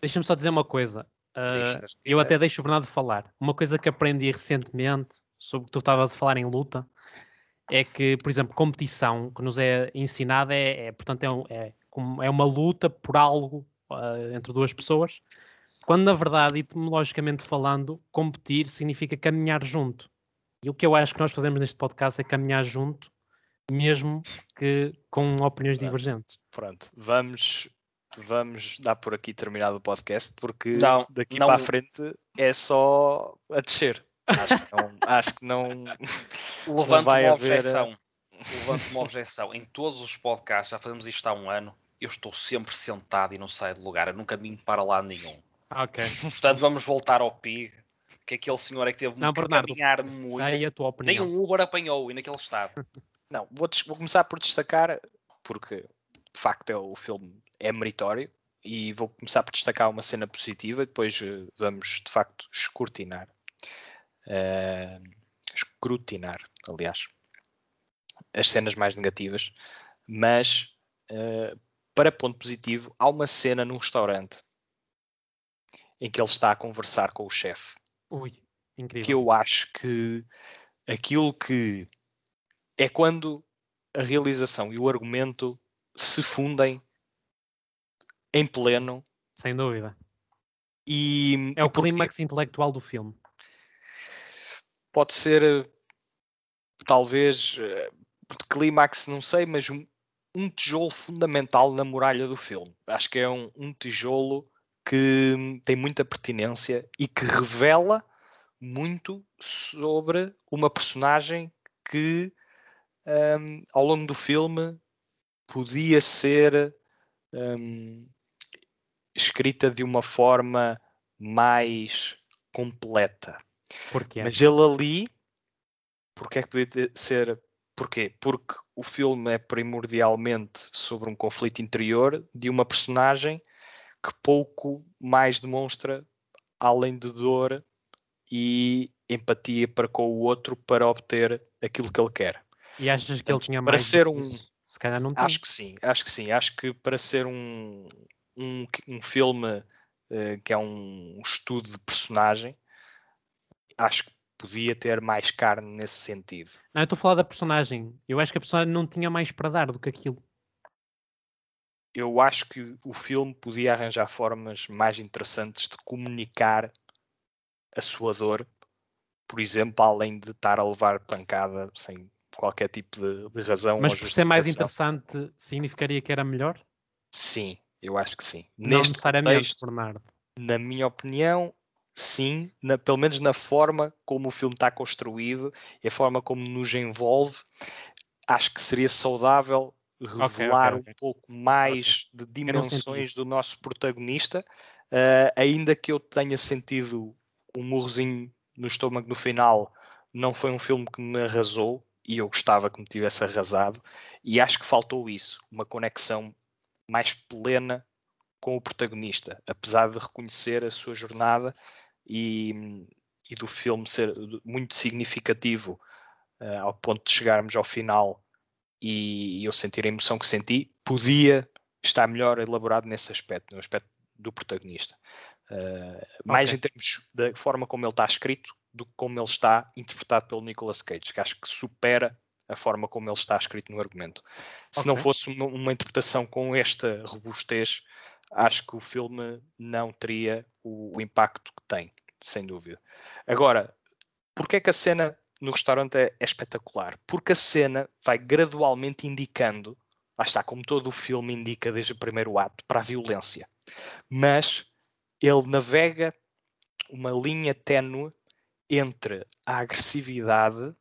B: Deixa-me só dizer uma coisa.
A: Se
B: eu até deixo o Bernardo falar. Uma coisa que aprendi recentemente sobre o que tu estavas a falar em luta é que, por exemplo, competição que nos é ensinada é, é, portanto, é, um- é, é uma luta por algo ah, entre duas pessoas, quando na verdade, etimologicamente falando, competir significa caminhar junto. E o que eu acho que nós fazemos neste podcast é caminhar junto, mesmo que com opiniões
C: Claro.
B: divergentes.
C: Pronto, vamos, vamos dar por aqui terminado o podcast porque
A: Não,
C: daqui
A: não-
C: para a frente é só a descer. Acho que não. acho que não
A: Levanto
C: vai
A: uma
C: haver, eh,
A: objeção. Levanto uma objeção. Em todos os podcasts, já fazemos isto há um ano, eu estou sempre sentado e não saio do lugar. Eu nunca vim para lá nenhum.
B: Ok.
A: Portanto, vamos voltar ao Pig, que aquele senhor é que teve
B: Não,
A: que
B: Bernardo,
A: caminhar muito.
B: Aí a tua
A: Nem um Uber apanhou e naquele estado.
C: Não, vou, vou começar por destacar, porque de facto é, o filme é meritório, e vou começar por destacar uma cena positiva, e depois eh, vamos de facto escrutinar. Eh, escrutinar, aliás, as cenas mais negativas, mas eh, para ponto positivo, há uma cena num restaurante em que ele está a conversar com o chefe
B: Ui, incrível.
C: que eu acho que aquilo que é quando a realização e o argumento se fundem em pleno
B: Sem dúvida.
C: e,
B: É o clímax intelectual do filme.
C: Pode ser eh, talvez eh, de clímax, não sei, mas um, um tijolo fundamental na muralha do filme. Acho que é um, um tijolo que hum, tem muita pertinência e que revela muito sobre uma personagem que hum, ao longo do filme podia ser hum, escrita de uma forma mais completa.
B: Porquê?
C: Mas ele ali, porque é que podia ser? Porquê? Porque o filme é primordialmente sobre um conflito interior de uma personagem que pouco mais demonstra além de dor e empatia para com o outro para obter aquilo que ele quer.
B: E achas que ele
C: Portanto,
B: tinha
C: para
B: mais
C: ser
B: do que
C: um-
B: isso? Se calhar não tem.
C: Acho que sim, acho que sim. Acho que para ser um, um, um filme eh, que é um estudo de personagem, acho que podia ter mais carne nesse sentido.
B: Não, eu estou a falar da personagem. Eu acho que a personagem não tinha mais para dar do que aquilo.
C: Eu acho que o filme podia arranjar formas mais interessantes de comunicar a sua dor, por exemplo, além de estar a levar pancada sem qualquer tipo de, de razão.
B: Mas por ser mais interessante, significaria que era melhor?
C: Sim, eu acho que sim.
B: não
C: Neste
B: necessariamente,
C: contexto,
B: Bernardo.
C: na minha opinião, sim, na- pelo menos na forma como o filme está construído e a forma como nos envolve, acho que seria saudável revelar
B: ok.
C: um pouco mais de dimensões do nosso protagonista, eh, ainda que eu tenha sentido um murrozinho no estômago no final, não foi um filme que me arrasou e eu gostava que me tivesse arrasado, e acho que faltou isso, uma conexão mais plena com o protagonista, apesar de reconhecer a sua jornada e, e do filme ser muito significativo eh, ao ponto de chegarmos ao final e eu sentir a emoção que senti, podia estar melhor elaborado nesse aspecto, no aspecto do protagonista. Eh, mais
B: Ok.
C: em termos da forma como ele está escrito do que como ele está interpretado pelo Nicolas Cage, que acho que supera a forma como ele está escrito no argumento. Se não
B: Ok.
C: fosse uma, uma interpretação com esta robustez, acho que o filme não teria o, o impacto que tem, sem dúvida. Agora, porque é que a cena no restaurante é, é, espetacular? Porque a cena vai gradualmente indicando, lá está, como todo o filme indica desde o primeiro ato, para a violência. Mas ele navega uma linha ténue entre a agressividade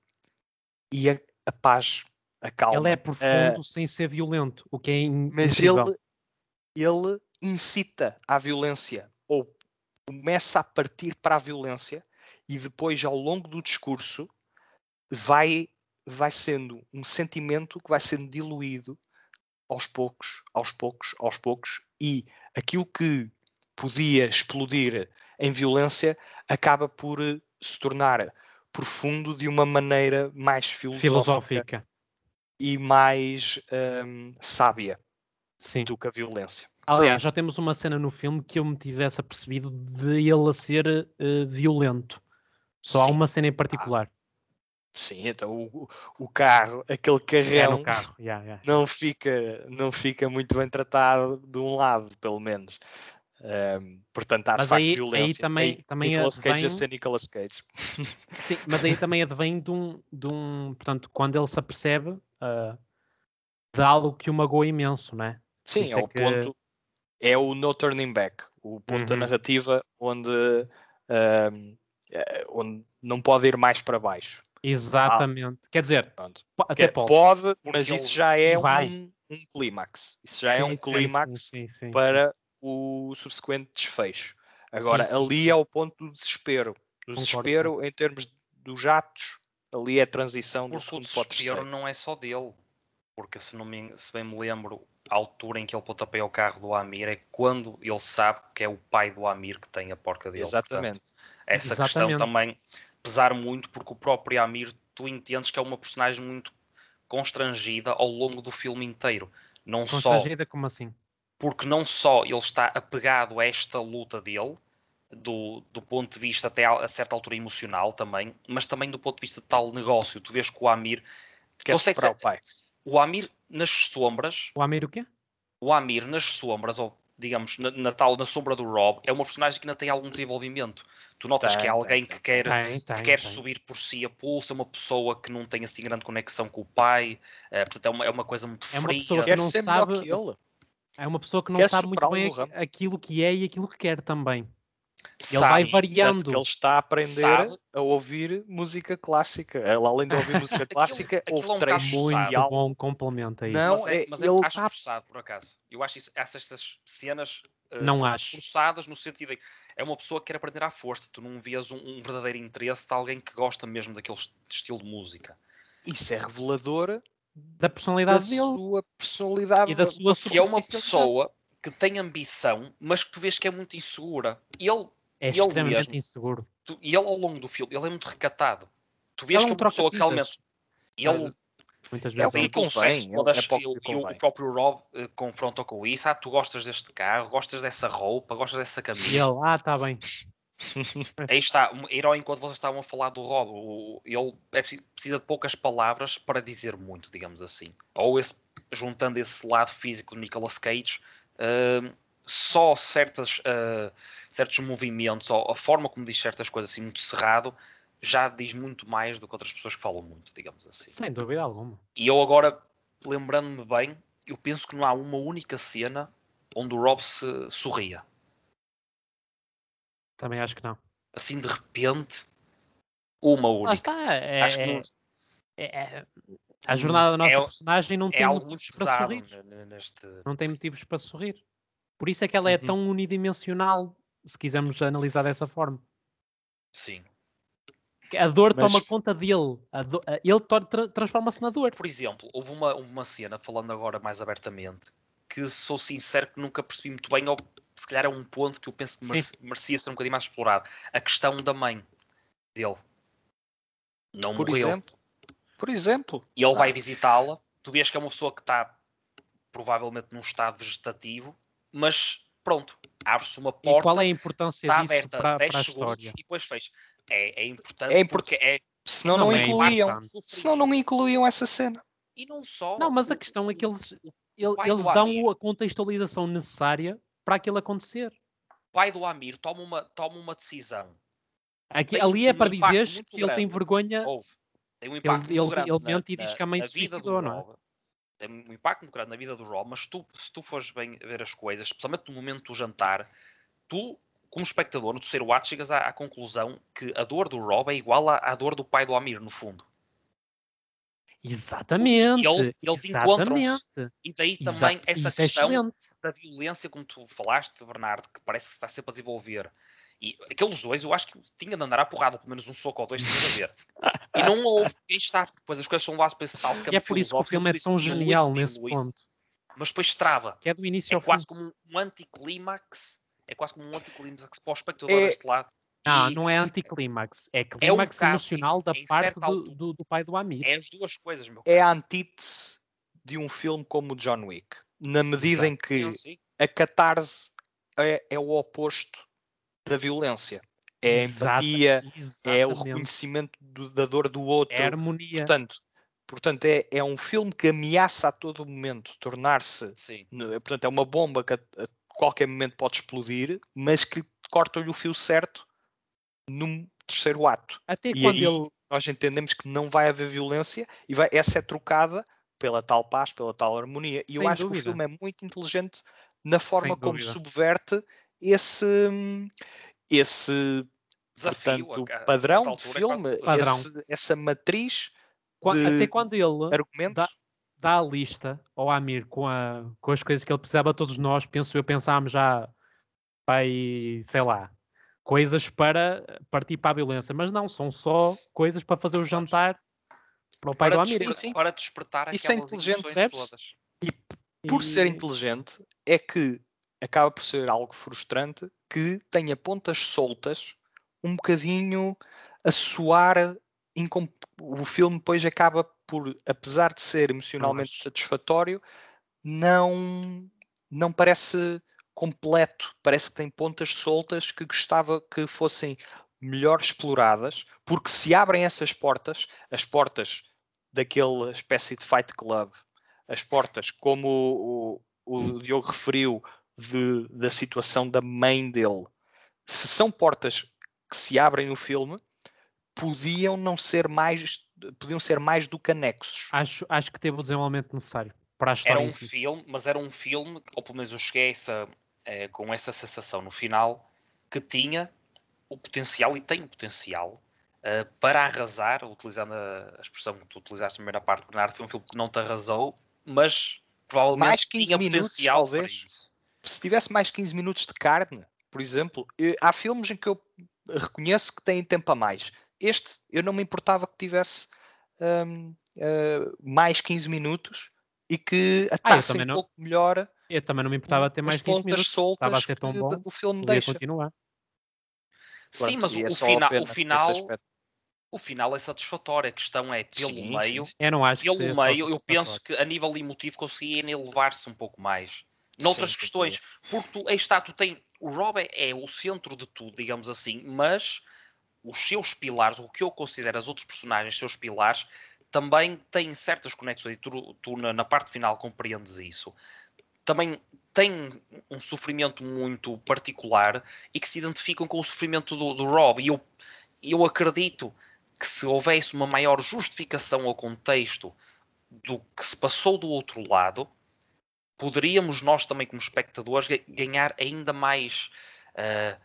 C: e a, a paz, a calma.
B: Ele é profundo uh, sem ser violento, o que é
C: Mas ele, ele incita à violência ou começa a partir para a violência e depois ao longo do discurso vai vai sendo um sentimento que vai sendo diluído aos poucos, aos poucos, aos poucos e aquilo que podia explodir em violência acaba por eh, se tornar profundo de uma maneira mais filosófica, filosófica. e mais um, sábia Sim. do que a violência.
B: Aliás, já temos uma cena no filme que eu me tivesse apercebido de ele a ser uh, violento. Só há uma cena em particular. Ah.
C: Sim, então o, o carro, aquele carrão, é carro. Yeah, yeah. Não, fica, não fica muito bem tratado de um lado, pelo menos. Um, portanto, há mas de facto aí, violência. Aí também, aí, também Nicolas advém... Cage a ser Nicolas Cage.
B: Sim, mas aí também advém de um, de um portanto, quando ele se apercebe uh, de algo que o magoa imenso, não é?
C: Sim, Isso é, é ponto, é o no turning back, o ponto uhum. da narrativa onde, uh, onde não pode ir mais para baixo.
B: Exatamente. Ah, Quer dizer,
C: pronto. até pode, pode mas isso já é um, um clímax. Isso já é sim, um clímax sim, sim, para o subsequente desfecho. Agora, ali é o ponto do desespero. Do Concordo. desespero em termos dos atos, ali é a transição
A: Porque do segundo para o desespero não é só dele. Porque se, não me, se bem me lembro, a altura em que ele pontapéia o carro do Amir é quando ele sabe que é o pai do Amir que tem a porca dele.
C: Exatamente.
A: Portanto, essa Exatamente. questão também pesar muito porque o próprio Amir, tu entendes que é uma personagem muito constrangida ao longo do filme inteiro. Não
B: constrangida
A: só,
B: como assim?
A: Porque não só ele está apegado a esta luta dele, do, do ponto de vista até a, a certa altura emocional também, mas também do ponto de vista de tal negócio. Tu vês que o Amir
C: quer ser, o pai.
A: O Amir nas sombras.
B: O Amir o quê?
A: O Amir nas sombras, ou digamos, na, na, tal, na sombra do Rob, é uma personagem que ainda tem algum desenvolvimento. Tu notas tem, que é alguém tem, que quer, tem, que quer subir por si a pulso, é uma pessoa que não tem assim grande conexão com o pai, é, portanto é uma, é uma coisa muito fria. É uma
B: pessoa que não sabe. Que é uma pessoa que não quer sabe muito bem aquilo que é e aquilo que quer também. Ele sabe, vai variando.
C: ele está a aprender sabe. a ouvir música clássica. Ele, além de ouvir música clássica, aquilo, ouve aquilo é um
B: muito bom complemento aí.
A: Não, mas é, mas é, ele acho tá... forçado, por acaso. Eu acho isso, essas cenas uh,
B: não acho.
A: forçadas no sentido de é uma pessoa que quer aprender à força. Tu não vês um, um verdadeiro interesse de alguém que gosta mesmo daquele estilo de música.
C: Isso é revelador
B: da personalidade da dele.
C: sua personalidade
B: e da sua
A: que é uma pessoa que tem ambição, mas que tu vês que é muito insegura. Ele
B: é ele extremamente mesmo, inseguro.
A: Tu, e ele ao longo do filme, ele é muito recatado. Tu vês ele que é uma pessoa que realmente ele
B: Muitas vezes
A: é o que convém. É e, o próprio Rob uh, confronta com isso. Ah, tu gostas deste carro, gostas dessa roupa, gostas dessa camisa.
B: E ele, ah, está bem.
A: Aí está, herói enquanto vocês estavam a falar do Rob, o, ele é precisa de poucas palavras para dizer muito, digamos assim. Ou esse, juntando esse lado físico do Nicolas Cage, uh, só certas, uh, certos movimentos, ou a forma como diz certas coisas assim muito cerrado, já diz muito mais do que outras pessoas que falam muito, digamos assim.
B: Sem dúvida alguma.
A: E eu agora, lembrando-me bem, eu penso que não há uma única cena onde o Rob se sorria.
B: Também acho que não.
A: Assim, de repente, uma única. Ah,
B: está. É, acho que não... é, é, a jornada da nossa é, personagem não é tem motivos para sorrir. Neste... Não tem motivos para sorrir. Por isso é que ela é uhum. tão unidimensional, se quisermos analisar dessa forma.
A: Sim.
B: A dor Mas... toma conta dele. Do... Ele tra transforma-se na dor.
A: Por exemplo, houve uma, uma cena, falando agora mais abertamente, que sou sincero que nunca percebi muito bem, ou se calhar é um ponto que eu penso que merecia, merecia ser um bocadinho mais explorado. A questão da mãe dele. Não
C: Por
A: morreu.
C: Exemplo? Por exemplo.
A: E ele ah. vai visitá-la. Tu vês que é uma pessoa que está provavelmente num estado vegetativo, mas pronto, abre-se uma porta.
B: E qual é a importância está disso aberta para, 10 para a história?
A: E depois fecha. É, é importante é porque é.
C: Senão não, não é incluíam. Senão não incluíam essa cena.
A: E não só.
B: Não, mas a questão é que eles, eles dão a contextualização necessária para aquilo acontecer.
A: O pai do Amir toma uma, toma uma decisão.
B: Aqui, ali é
A: um
B: para
A: impacto
B: dizer
A: muito
B: que ele tem
A: grande.
B: vergonha.
A: Houve. Tem um impacto
B: ele-
A: muito grande
B: ele mente e diz que a mãe se suicidou, não é?
A: Tem um impacto muito grande na vida do Rob, mas tu, se tu fores bem ver as coisas, especialmente no momento do jantar, tu, como espectador, no terceiro ato, chegas à, à conclusão que a dor do Rob é igual à, à dor do pai do Amir, no fundo.
B: Exatamente.
A: eles- eles encontram-se. E daí
B: Exa-
A: também essa
B: Isso é
A: questão da violência, como tu falaste, Bernardo, que parece que se está sempre a desenvolver. E aqueles dois, eu acho que tinha de andar à porrada, pelo menos um soco ou dois, tinha de haver. E não houve. Aí está, depois as coisas são levadas para esse tal campo
B: E é por isso que o filme é tão genial
A: Lewis
B: nesse ponto.
A: Mas depois trava.
B: Que é do início
A: É
B: ao fim.
A: quase como um, um anticlímax. É quase como um anticlímax para o espectador
C: É-
A: deste lado.
B: Não,
A: E
B: não é anticlímax. É clímax
A: bocado,
B: emocional da parte do,
A: altura.
B: do, do pai do Amir.
A: É as duas coisas, meu
C: É a antítese de um filme como o John Wick. Na medida em que
A: Sim, sim.
C: a catarse é, é o oposto da violência. É a empatia, é o
B: Exatamente.
C: reconhecimento do- da dor do outro.
B: É a harmonia.
C: Portanto, portanto é, é um filme que ameaça a todo momento tornar-se. Portanto, é uma bomba que a, a qualquer momento pode explodir, mas que corta-lhe o fio certo num terceiro ato.
B: Até
C: E
B: quando
C: aí
B: ele.
C: nós entendemos que não vai haver violência e vai, essa é trocada pela tal paz, pela tal harmonia. E eu
B: Sem
C: acho que
B: dúvida.
C: o filme é muito inteligente na forma como subverte esse, esse
A: Desafio.
C: portanto,
A: a- a
C: padrão de
A: é
C: filme,
A: um
B: Padrão.
C: esse- essa matriz
B: Até quando ele dá, dá a lista ao Amir com, a, com as coisas que ele precisava, todos nós, penso eu, pensámos já, vai, sei lá, coisas para partir para a violência. Mas não, são só coisas para fazer o jantar para o pai
A: para,
B: do Amir.
A: para despertar
C: Isso é inteligente,
A: todas.
C: por ser
B: E-
C: inteligente, é que acaba por ser algo frustrante que tenha pontas soltas, um bocadinho a soar. incom- O filme depois acaba por, apesar de ser emocionalmente satisfatório, não, não parece completo. Parece que tem pontas soltas que gostava que fossem melhor exploradas, porque se abrem essas portas, as portas daquela espécie de Fight Club, as portas, como o, o, o Diogo referiu, de- da situação da mãe dele, se são portas que se abrem no filme, podiam não ser mais, podiam ser mais do que anexos.
B: Acho, acho que teve o desenvolvimento necessário para a
A: Era
B: história
A: um
B: em si.
A: filme, mas era um filme, ou pelo menos eu cheguei essa, eh, com essa sensação no final, que tinha o potencial, e tem o potencial, eh, para arrasar, utilizando a, expressão que tu utilizaste na primeira parte, Bernardo, foi um filme que não te arrasou, mas provavelmente
C: Mais 15
A: tinha
C: minutos,
A: potencial para
C: talvez.
A: isso.
C: Se tivesse mais 15 minutos de carne, por exemplo, há filmes em que eu reconheço que têm tempo a mais. Este, eu não me importava que tivesse hum, eh, mais 15 minutos e que
B: Ah,
C: atasse
B: também
C: um
B: não-
C: pouco melhor
B: Eu também não me importava ter mais 15
C: pontas
B: minutos.
C: soltas
B: Estava a ser tão
C: que
B: bom.
C: o filme
B: Podia
C: deixa.
B: continuar.
A: Sim,
C: Pronto,
A: mas o,
C: é
A: fina- o final, o final é satisfatório. A questão é, pelo
C: Sim,
A: meio,
C: sim, sim.
B: Eu não acho que
A: pelo
B: só
A: meio, eu penso que a nível emotivo conseguia elevar-se um pouco mais. Noutras
C: Sim,
A: questões, porque tu, aí está, tu tem, o Rob é, é o centro de tudo, digamos assim, mas os seus pilares, o que eu considero as outros personagens, seus pilares, também têm certas conexões, e tu, tu na, na parte final compreendes isso. Também têm um sofrimento muito particular e que se identificam com o sofrimento do, do Rob. E eu, eu acredito que se houvesse uma maior justificação ao contexto do que se passou do outro lado, poderíamos nós também, como espectadores, ga- ganhar ainda mais ah,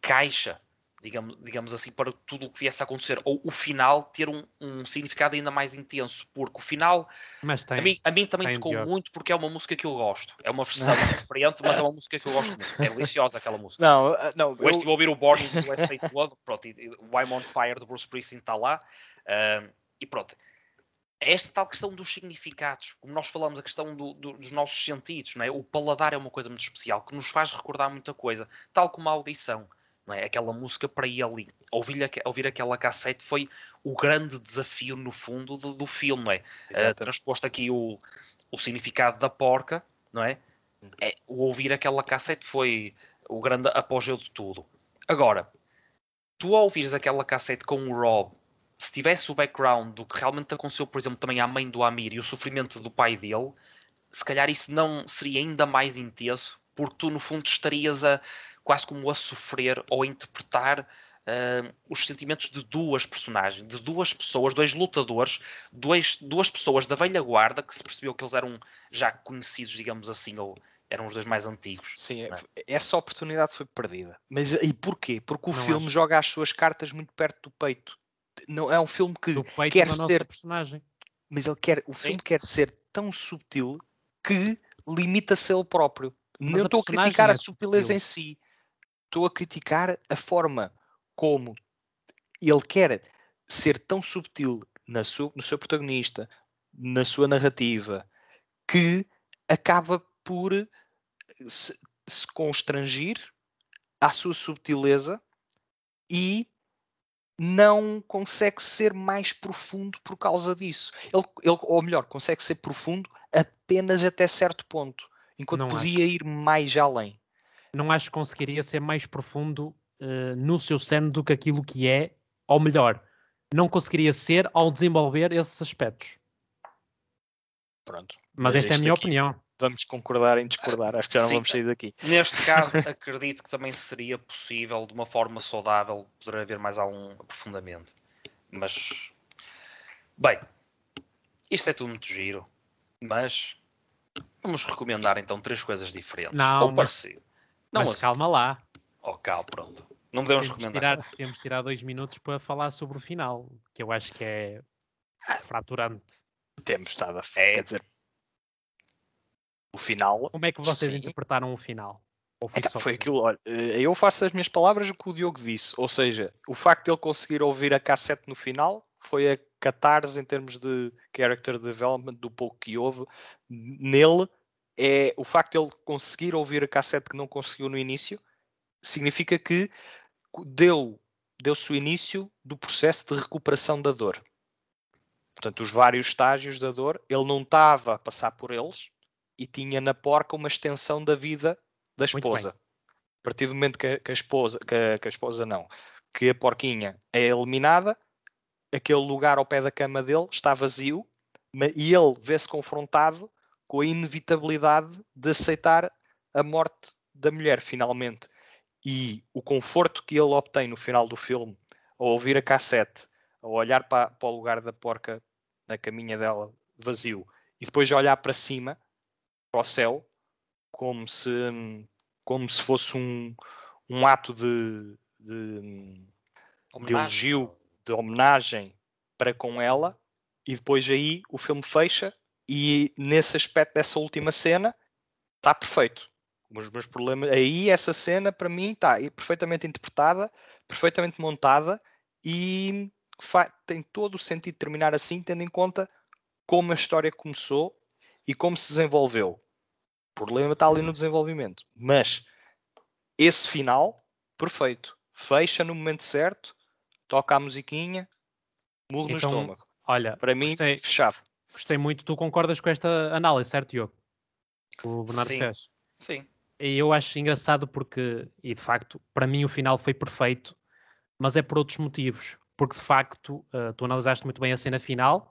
A: caixa, digamos, digamos assim, para tudo o que viesse a acontecer. Ou o final ter um, um significado ainda mais intenso, porque o final,
B: Mas tem.
A: a mim, a mim também
B: tem,
A: tocou
B: Diogo.
A: muito porque é uma música que eu gosto. É uma versão diferente, mas é uma música que eu gosto muito. É deliciosa aquela música.
C: Não, ah, não,
A: Hoje
C: eu-
A: estive a ouvir o Born do USA todo, pronto, e, e o I'm on Fire do Bruce Springsteen está lá, ah, e pronto. É esta tal questão dos significados, como nós falamos, a questão do- do- dos nossos sentidos, não é? O paladar é uma coisa muito especial, que nos faz recordar muita coisa, tal como a audição, não é? Aquela música para ele, ouvir, ouvir aquela cassete foi o grande desafio, no fundo, do, do filme, não é? Uh, transposto aqui o, o significado da porca, não é? é? O ouvir aquela cassete foi o grande apogeu de tudo. Agora, tu ao ouvires aquela cassete com o Rob, se tivesse o background do que realmente aconteceu, por exemplo, também à mãe do Amir e o sofrimento do pai dele, se calhar isso não seria ainda mais intenso porque tu no fundo estarias a quase como a sofrer ou a interpretar uh, os sentimentos de duas personagens, de duas pessoas, dois lutadores, dois, duas pessoas da velha guarda que se percebeu que eles eram já conhecidos, digamos assim, ou eram os dois mais antigos.
C: Sim,
A: é?
C: essa oportunidade foi perdida. Mas e porquê? Porque o
B: Não
C: filme
B: acho.
C: joga as suas cartas muito perto do peito. Não é um filme que quer ser,
B: personagem.
C: mas ele quer, o
A: Sim.
C: filme quer ser tão subtil que limita-se ele próprio.
B: Mas
C: Não estou a criticar
B: é
C: a subtileza
B: subtil.
C: em si. Estou a criticar a forma como ele quer ser tão subtil na sua- no seu protagonista, na sua narrativa, que acaba por se, se constrangir à sua subtileza e não consegue ser mais profundo por causa disso. Ele, ele- ou melhor, consegue ser profundo apenas até certo ponto, enquanto
B: Não
C: podia
B: acho.
C: ir mais além.
B: Não acho que conseguiria ser mais profundo eh, no seu cerne do que aquilo que é, ou melhor, não conseguiria ser ao desenvolver esses aspectos.
C: Pronto.
B: Mas esta é a minha
C: aqui-
B: opinião.
C: Vamos concordar em discordar. Acho que já não
A: Sim.
C: vamos sair daqui.
A: Neste caso, acredito que também seria possível, de uma forma saudável, poder haver mais algum aprofundamento. Mas, bem, isto é tudo muito giro, mas vamos recomendar então três coisas diferentes.
B: Não,
A: ou
B: mas-
A: parecido. Não,
B: Mas
A: mas,
B: calma lá.
A: oh, calma, pronto. Não podemos
B: Temos
A: recomendar.
B: tirar, temos de tirar dois minutos para falar sobre o final, que eu acho que é fraturante.
C: Temos estado a.
A: É.
C: Quer dizer, o final.
B: Como é que vocês
C: Sim.
B: interpretaram o final? Foi
C: Então, foi aquilo, olha, eh, eu faço das minhas palavras o que o Diogo disse, ou seja, o facto de ele conseguir ouvir a cassete no final foi a catarse em termos de character development do pouco que houve nele, é o facto de ele conseguir ouvir a cassete que não conseguiu no início, significa que deu deu-se o início do processo de recuperação da dor. Portanto, os vários estágios da dor, ele não estava a passar por eles e tinha na porca uma extensão da vida da esposa. A partir do momento que a, que a esposa, que a, que a esposa não, que a porquinha é eliminada, aquele lugar ao pé da cama dele está vazio e ele vê-se confrontado com a inevitabilidade de aceitar a morte da mulher, finalmente. E o conforto que ele obtém no final do filme, ao ouvir a cassete, ao olhar para, para o lugar da porca na caminha dela vazio, e depois olhar para cima, para o céu, como se, como se fosse um, um ato de, de, de elogio, de homenagem para com ela, e depois aí o filme fecha, e nesse aspecto dessa última cena está perfeito. Os meus problemas, aí essa cena para mim está perfeitamente interpretada, perfeitamente montada e tem todo o sentido de terminar assim, tendo em conta como a história começou e como se desenvolveu. O problema está ali no desenvolvimento, mas esse final, perfeito, fecha no momento certo, toca a musiquinha, murro no
B: Então,
C: estômago.
B: Olha,
C: Para mim,
B: gostei,
C: fechado.
B: gostei muito. Tu concordas com esta análise, certo, Diogo? O Bernardo
A: Sim.
B: fez.
A: Sim.
B: E eu acho engraçado porque, e de facto, para mim o final foi perfeito, mas é por outros motivos. Porque de facto, eh, tu analisaste muito bem a cena final,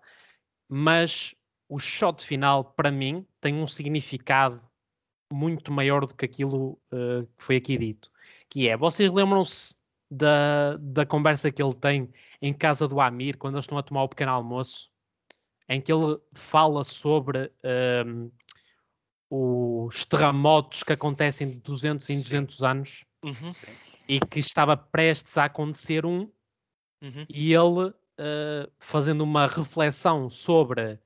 B: mas o shot final, para mim, tem um significado muito maior do que aquilo eh, que foi aqui dito. Que é, vocês lembram-se da, da conversa que ele tem em casa do Amir, quando eles estão a tomar o pequeno almoço, em que ele fala sobre ehm, os terremotos que acontecem de 200 em
A: Sim.
B: 200 anos
C: Uhum,
B: e que estava prestes a acontecer um
C: uhum.
B: e ele eh, fazendo uma reflexão sobre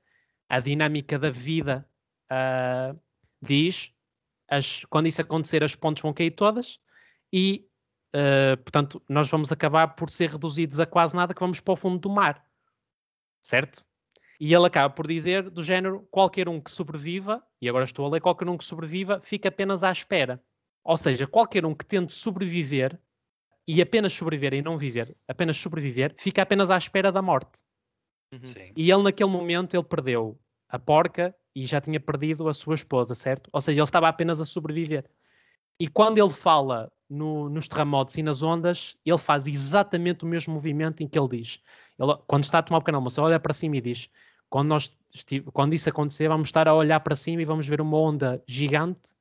B: a dinâmica da vida ah, diz as, quando isso acontecer as pontes vão cair todas e eh, portanto nós vamos acabar por ser reduzidos a quase nada que vamos para o fundo do mar certo? E ele acaba por dizer do género qualquer um que sobreviva e agora estou a ler qualquer um que sobreviva fica apenas à espera ou seja, qualquer um que tente sobreviver e apenas sobreviver e não viver, apenas sobreviver, fica apenas à espera da morte.
C: Uhum.
A: Sim.
B: E ele, naquele momento, ele perdeu a porca e já tinha perdido a sua esposa, certo? Ou seja, ele estava apenas a sobreviver. E quando ele fala no- nos terremotos e nas ondas, ele faz exatamente o mesmo movimento em que ele diz. Ele, quando está a tomar o pequeno almoço, ele olha para cima e diz: quando, nós quando isso acontecer, vamos estar a olhar para cima e vamos ver uma onda gigante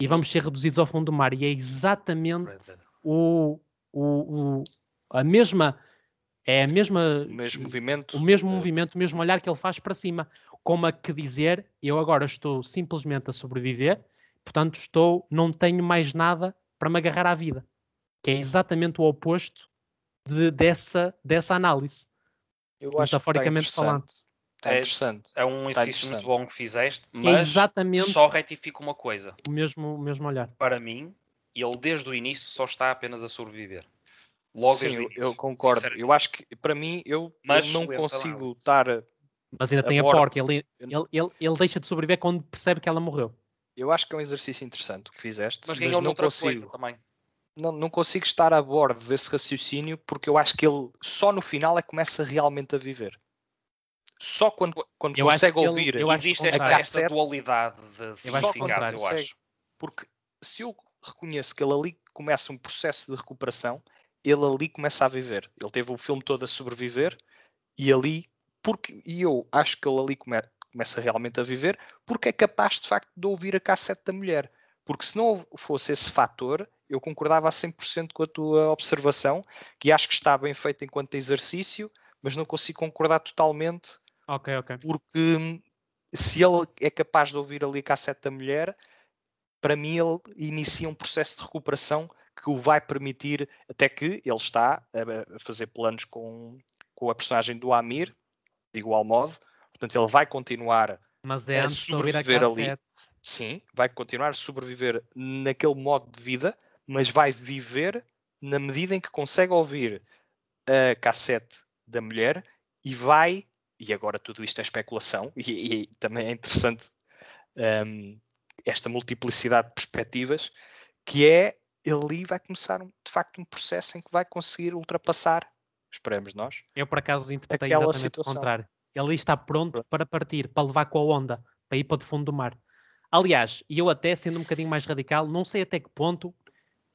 B: e vamos ser reduzidos ao fundo do mar. E é exatamente o, o, o, a mesma é a mesma
C: O mesmo movimento.
B: o mesmo movimento, o mesmo olhar que ele faz para cima, como a que dizer, eu agora estou simplesmente a sobreviver, portanto estou, não tenho mais nada para me agarrar à vida. Que é exatamente o oposto de- dessa, dessa análise.
C: Eu acho que está
B: metaforicamente falando.
C: Está
A: É-
C: interessante.
A: É um exercício muito bom que fizeste,
B: Que é
A: mas
B: exatamente
A: só retifico uma coisa.
B: o mesmo, o mesmo olhar.
A: Para mim, ele desde o início só está apenas a sobreviver. Logo desde
C: Sim,
A: o
C: eu,
A: início.
C: eu concordo. Eu acho que, para mim, eu, eu
A: Mas
C: não
A: excelente
C: consigo estar.
B: Mas ainda tem a porca, ele, ele, ele, ele deixa de sobreviver quando percebe que ela morreu.
C: Eu acho que é um exercício interessante o que fizeste,
A: Mas
C: mas,
A: ganhou
C: não
A: noutra
C: consigo.
A: coisa também.
C: não, não consigo estar a bordo desse raciocínio porque eu acho que ele só no final é que começa realmente a viver. Só quando, quando
B: Eu acho
C: consegue
B: que ele-
C: ouvir.
B: eu acho
A: Existe
B: o
A: esta,
B: contrário.
A: esta
C: K7,
A: dualidade de significados, eu acho.
C: Porque se eu reconheço que ele ali começa um processo de recuperação, ele ali começa a viver. Ele teve o filme todo a sobreviver e ali, porque, e eu acho que ele ali come- começa realmente a viver, porque é capaz de facto de ouvir a cassete da mulher. Porque se não fosse esse fator, eu concordava a 100% com a tua observação, que acho que está bem feito enquanto exercício, mas não consigo concordar totalmente
B: Ok, ok.
C: porque hum, se ele é capaz de ouvir ali a cassete da mulher, para mim ele inicia um processo de recuperação que o vai permitir, até que ele está a a fazer planos com, com a personagem do Amir, de igual modo, portanto ele vai continuar,
B: Mas é a
C: sobreviver ali. sim, vai continuar a sobreviver naquele modo de vida, mas vai viver na medida em que consegue ouvir a cassete da mulher e vai, e agora tudo isto é especulação, e, e também é interessante hum, esta multiplicidade de perspectivas, que é ele ali vai começar um- de facto um processo em que vai conseguir ultrapassar, esperemos nós,
B: Eu, por acaso, interpretei
C: Aquela
B: exatamente
C: situação.
B: o contrário. Ele está pronto para partir, para levar com a onda, para ir para o fundo do mar. Aliás, e eu até, sendo um bocadinho mais radical, não sei até que ponto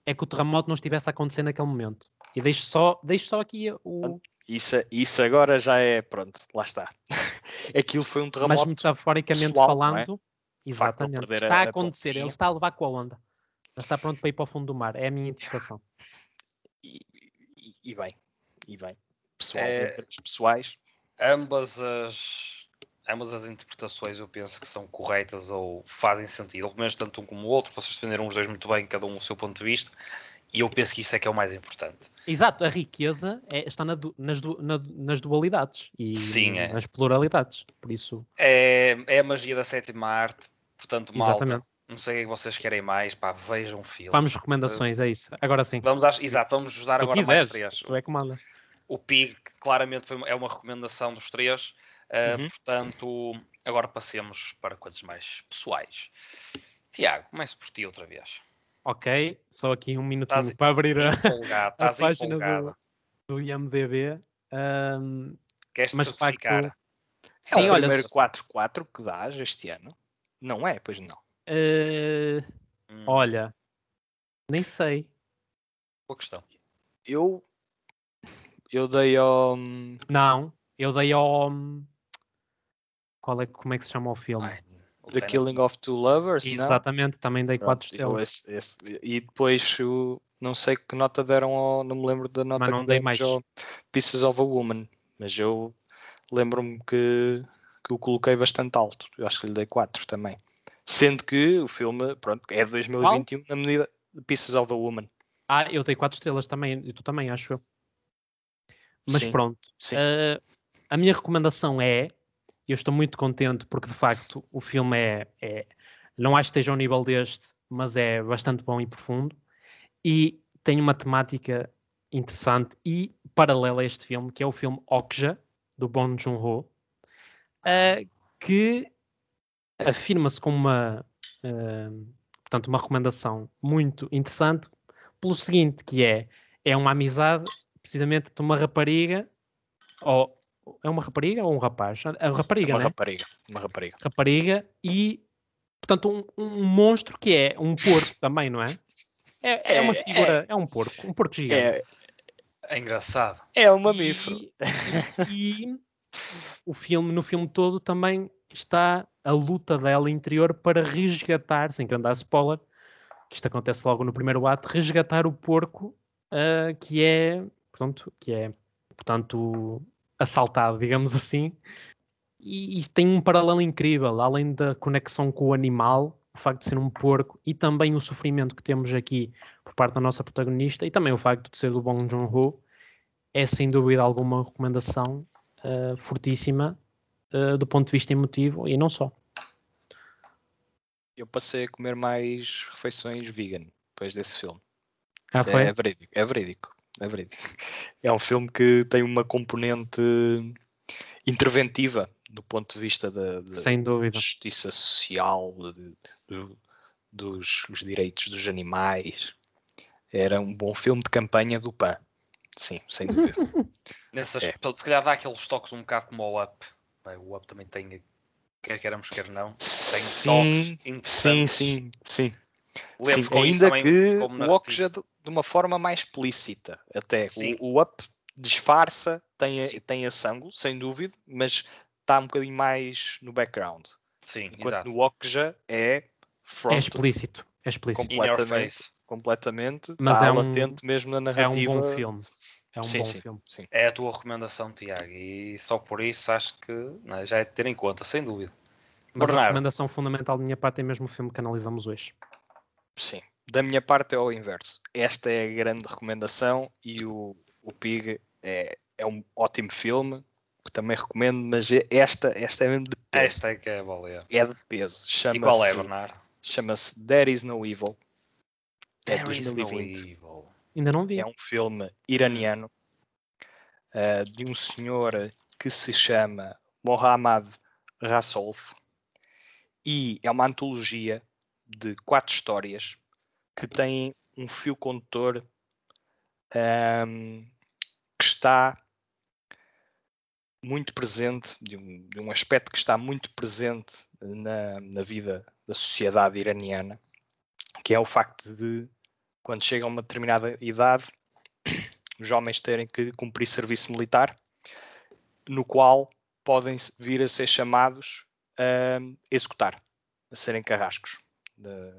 B: é que o terremoto não estivesse a acontecer naquele momento. E deixo só, deixo só aqui o...
C: Isso, isso agora já é, pronto, lá está. Aquilo foi um
B: Mas
C: terremoto.
B: metaforicamente
C: pessoal, é?
B: falando,
C: de
B: exatamente. Está a acontecer, ele está a levar com a onda. Ele está pronto para ir para o fundo do mar. É a minha interpretação.
C: E, e- e bem, e bem. Pessoal,
A: É-
C: pessoais,
A: ambas as ambas as interpretações eu penso que são corretas ou fazem sentido, pelo menos tanto um como o outro, vocês defenderam os dois muito bem, cada um o seu ponto de vista, e eu penso que isso é que é o mais importante.
B: Exato, a riqueza é- está na nas, na- nas dualidades e
A: Sim, é.
B: nas pluralidades. Por isso,
A: É, é a magia da sétima arte, portanto, malta,
B: Exatamente.
A: não sei o que é que vocês querem mais, pá, vejam o filme.
B: vamos recomendações, é isso. Agora sim.
A: Vamos às, exato, vamos usar agora
B: quiseres,
A: mais três.
B: Tu é que manda.
A: O Pig claramente foi, é uma recomendação dos três, uh,
C: Uhum.
A: portanto, agora passemos para coisas mais pessoais. Tiago, comece por ti outra vez.
B: Ok, só aqui um minutinho
A: Estás
B: para abrir a, a
A: estás
B: página do, do IMDB. Ahm,
A: Queres
B: mas de facto,
A: certificar?
C: é
B: sim,
C: o
B: olha,
C: primeiro
B: s-
C: 4-4 que dás este ano. Não é? Pois não.
B: eh,
A: Hum,
B: olha, nem sei.
A: boa questão.
C: Eu, eu dei ao.
B: Não, eu dei ao. Qual é, como é que se chama o filme?
A: Ai, o
C: The
A: Tenet.
C: Killing of Two Lovers, não?
B: Exatamente, também dei
C: Pronto,
B: 4
C: eu
B: estrelas.
C: esse- esse- e depois o, não sei que nota deram ao, não me lembro da nota
B: não
C: que
B: dei mais.
C: ao Pieces of a Woman, mas eu lembro-me que, que o coloquei bastante alto. Eu acho que lhe dei 4 também. Sendo que o filme, pronto, é de 2021 na medida de Pieces of a Woman.
B: Ah, eu dei 4 estrelas também, e tu também, acho eu. Mas
C: Sim,
B: pronto,
C: sim.
B: eh, a minha recomendação é, eu estou muito contente porque de facto o filme é, é- não acho que esteja ao nível deste, mas é bastante bom e profundo e tem uma temática interessante e paralela a este filme, que é o filme Okja, do Bong Joon-ho, eh, que afirma-se como uma, eh, portanto, uma recomendação muito interessante pelo seguinte, que é, é uma amizade precisamente de uma rapariga, ou é uma rapariga ou um rapaz? É uma rapariga,
C: uma
B: né?
C: rapariga. Uma rapariga.
B: Rapariga e, portanto, um, um monstro que é um porco também, não é? É, é uma
C: É,
B: figura, é, um porco, um porco gigante.
A: É engraçado.
C: É um mamífero.
B: E, e o filme, no filme todo, também está a luta dela interior para resgatar, sem que andar spoiler, que isto acontece logo no primeiro ato, resgatar o porco uh, que é, portanto, que é, portanto, assaltado, digamos assim. E, e tem um paralelo incrível, além da conexão com o animal, o facto de ser um porco e também o sofrimento que temos aqui por parte da nossa protagonista e também o facto de ser do Bong Joon-ho é sem dúvida alguma recomendação uh, fortíssima uh, do ponto de vista emotivo e não só.
C: Eu passei a comer mais refeições vegan depois desse filme.
B: Ah, foi?
C: É, é verídico, é verídico, é verídico. É um filme que tem uma componente interventiva do ponto de vista da,
B: Sem dúvida.
C: justiça social, de, de, dos, dos direitos dos animais. Era um bom filme de campanha do PAN. Sim, sem dúvida.
A: Nessas,
C: É.
A: Se calhar dá aqueles toques um bocado como o Up. O Up também tem, quer queiramos, quer não, tem
C: Sim,
A: toques
C: sim, sim, sim.
A: Lembro
C: Sim, ainda
A: também
C: que
A: como
C: o
A: narrativa.
C: Okja de, de uma forma mais explícita. Até
A: Sim.
C: o, o Up disfarça, tem,
A: Sim.
C: a, tem a sangue, sem dúvida, mas está um bocadinho mais no background.
A: Sim,
C: Enquanto
A: exato.
C: no Okja é
B: É
C: front
B: explícito, é explícito.
A: Your
C: completamente. completamente.
B: Mas é um-
C: latente mesmo na
B: É um
C: narrativa.
B: bom filme. É um
C: sim,
B: bom
C: sim,
B: filme.
C: sim.
A: É a tua recomendação, Tiago, e só por isso acho que não é, já é de ter em conta, sem dúvida.
B: Mas a
A: Bernardo.
B: recomendação fundamental da minha parte é mesmo o filme que analisamos hoje.
C: Sim. Da minha parte é ao inverso. Esta é a grande recomendação e o, o Pig é, é um ótimo filme que também recomendo, mas é- esta, esta é mesmo de peso.
A: Esta é que é a baleia.
C: É de peso.
A: E qual é,
C: Chama-se
A: Bernardo?
C: chama-se There Is No Evil. É
A: There is no
C: 2020.
A: evil.
B: Ainda não vi.
C: É um filme iraniano uh, de um senhor que se chama Mohammad Rasolf e é uma antologia de quatro histórias que têm um fio condutor um, que está muito presente, de um, de um aspecto que está muito presente na, na vida da sociedade iraniana, que é o facto de, quando chegam a uma determinada idade, os homens terem que cumprir serviço militar, no qual podem vir a ser chamados a executar, a serem carrascos de,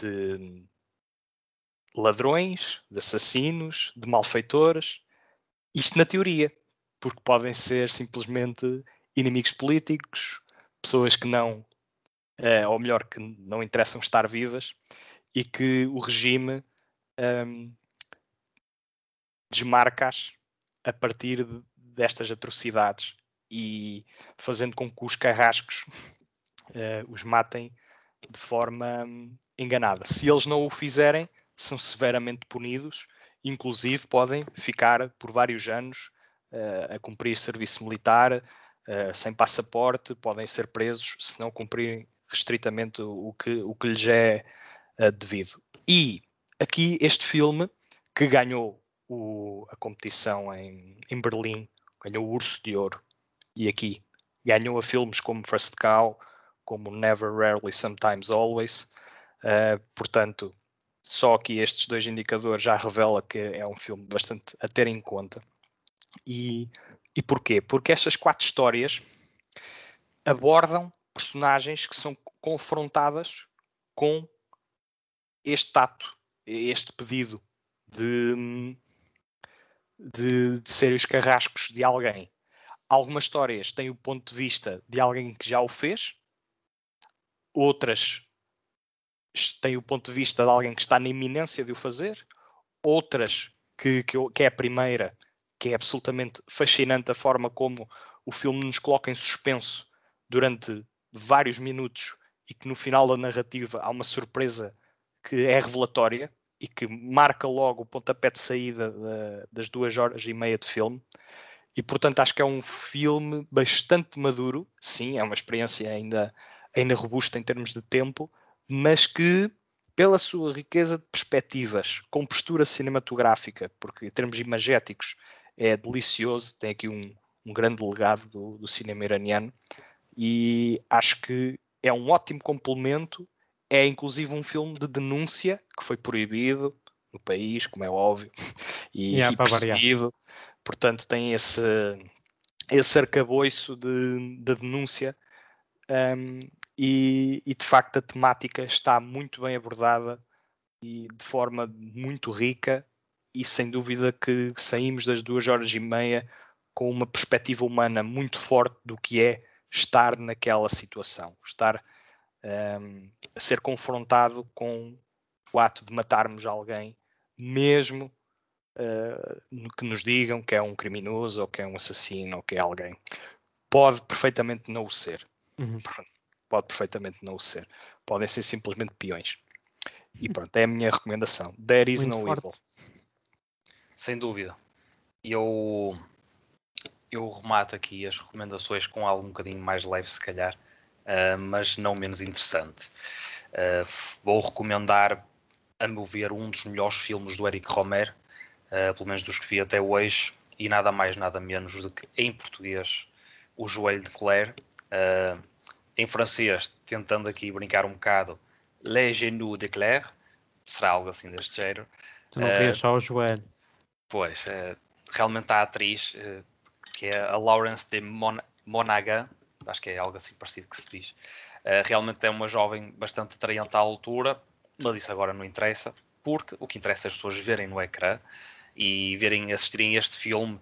C: de ladrões, de assassinos, de malfeitores. Isto na teoria, porque podem ser simplesmente inimigos políticos, pessoas que não, eh, ou melhor, que não interessam estar vivas e que o regime ehm, desmarca-as a partir de- destas atrocidades e fazendo com que os carrascos eh, os matem de forma hum, enganada. Se eles não o fizerem, são severamente punidos, inclusive podem ficar por vários anos eh, a cumprir serviço militar eh, sem passaporte, podem ser presos se não cumprirem restritamente o, que, o que lhes é eh, devido. E aqui este filme que ganhou o- a competição em, em Berlim, ganhou o Urso de Ouro e aqui ganhou a filmes como First Cow, como Never, Rarely, Sometimes, Always. Uh, portanto, só aqui estes dois indicadores já revela que é um filme bastante a ter em conta. E, e porquê? Porque estas quatro histórias abordam personagens que são confrontadas com este ato, este pedido de, de, de serem os carrascos de alguém. Algumas histórias têm o ponto de vista de alguém que já o fez, outras têm o ponto de vista de alguém que está na iminência de o fazer, outras que, que, que é a primeira, que é absolutamente fascinante a forma como o filme nos coloca em suspenso durante vários minutos e que no final da narrativa há uma surpresa que é revelatória e que marca logo o pontapé de saída da- das duas horas e meia de filme. E portanto acho que é um filme bastante maduro. Sim, é uma experiência ainda, ainda robusta em termos de tempo, mas que pela sua riqueza de perspectivas, com postura cinematográfica, porque em termos imagéticos é delicioso, tem aqui um, um grande legado do, do cinema iraniano e acho que é um ótimo complemento. É inclusive um filme de denúncia que foi proibido no país, como é óbvio, e,
B: Yeah,
C: perseguido. Portanto, tem esse, esse arcabouço de, de denúncia um, e, e, de facto a temática está muito bem abordada e de forma muito rica e sem dúvida que saímos das duas horas e meia com uma perspectiva humana muito forte do que é estar naquela situação, estar um, a ser confrontado com o ato de matarmos alguém, mesmo uh, que nos digam que é um criminoso ou que é um assassino ou que é alguém. Pode perfeitamente não o ser. Uhum. Pode perfeitamente não o ser. Podem ser simplesmente peões. E pronto, é a minha recomendação. There is Muito no forte. evil.
A: Sem dúvida. Eu, eu remato aqui as recomendações com algo um bocadinho mais leve, se calhar, uh, mas não menos interessante. Uh, vou recomendar, a meu ver, um dos melhores filmes do Eric Romer, uh, pelo menos dos que vi até hoje, e nada mais, nada menos do que em português, O Joelho de Claire. Em francês, tentando aqui brincar um bocado, Les Genoux de Claire, será algo assim deste género.
B: Tu não querias só o joelho.
A: Pois, realmente a atriz, que é a Lawrence de Mon Monaga, acho que é algo assim parecido que se diz. Uh, realmente é uma jovem bastante atraente à altura, mas isso agora não interessa, porque o que interessa é as pessoas verem no ecrã e verem, assistirem a este filme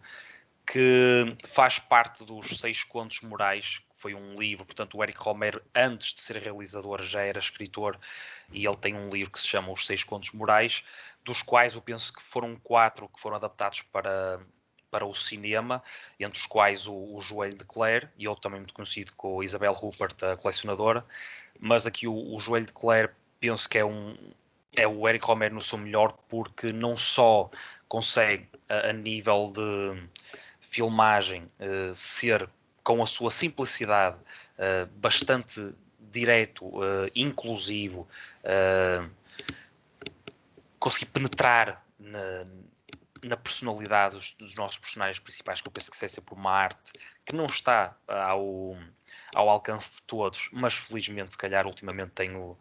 A: que faz parte dos Seis Contos Morais, foi um livro, portanto o Eric Romero, antes de ser realizador, já era escritor, e ele tem um livro que se chama Os Seis Contos Morais, dos quais eu penso que foram quatro que foram adaptados para, para o cinema, entre os quais o, o Joelho de Claire, e outro também muito conhecido com Isabel Rupert, a colecionadora, mas aqui o, o Joelho de Claire penso que é um é o Eric Romero no seu melhor porque não só consegue a, a nível de filmagem uh, ser com a sua simplicidade uh, bastante direto, uh, inclusivo, conseguir penetrar na, na personalidade dos, dos, nossos personagens principais, que eu penso que é sempre uma arte que não está ao, ao alcance de todos, mas felizmente, se calhar, ultimamente tenho,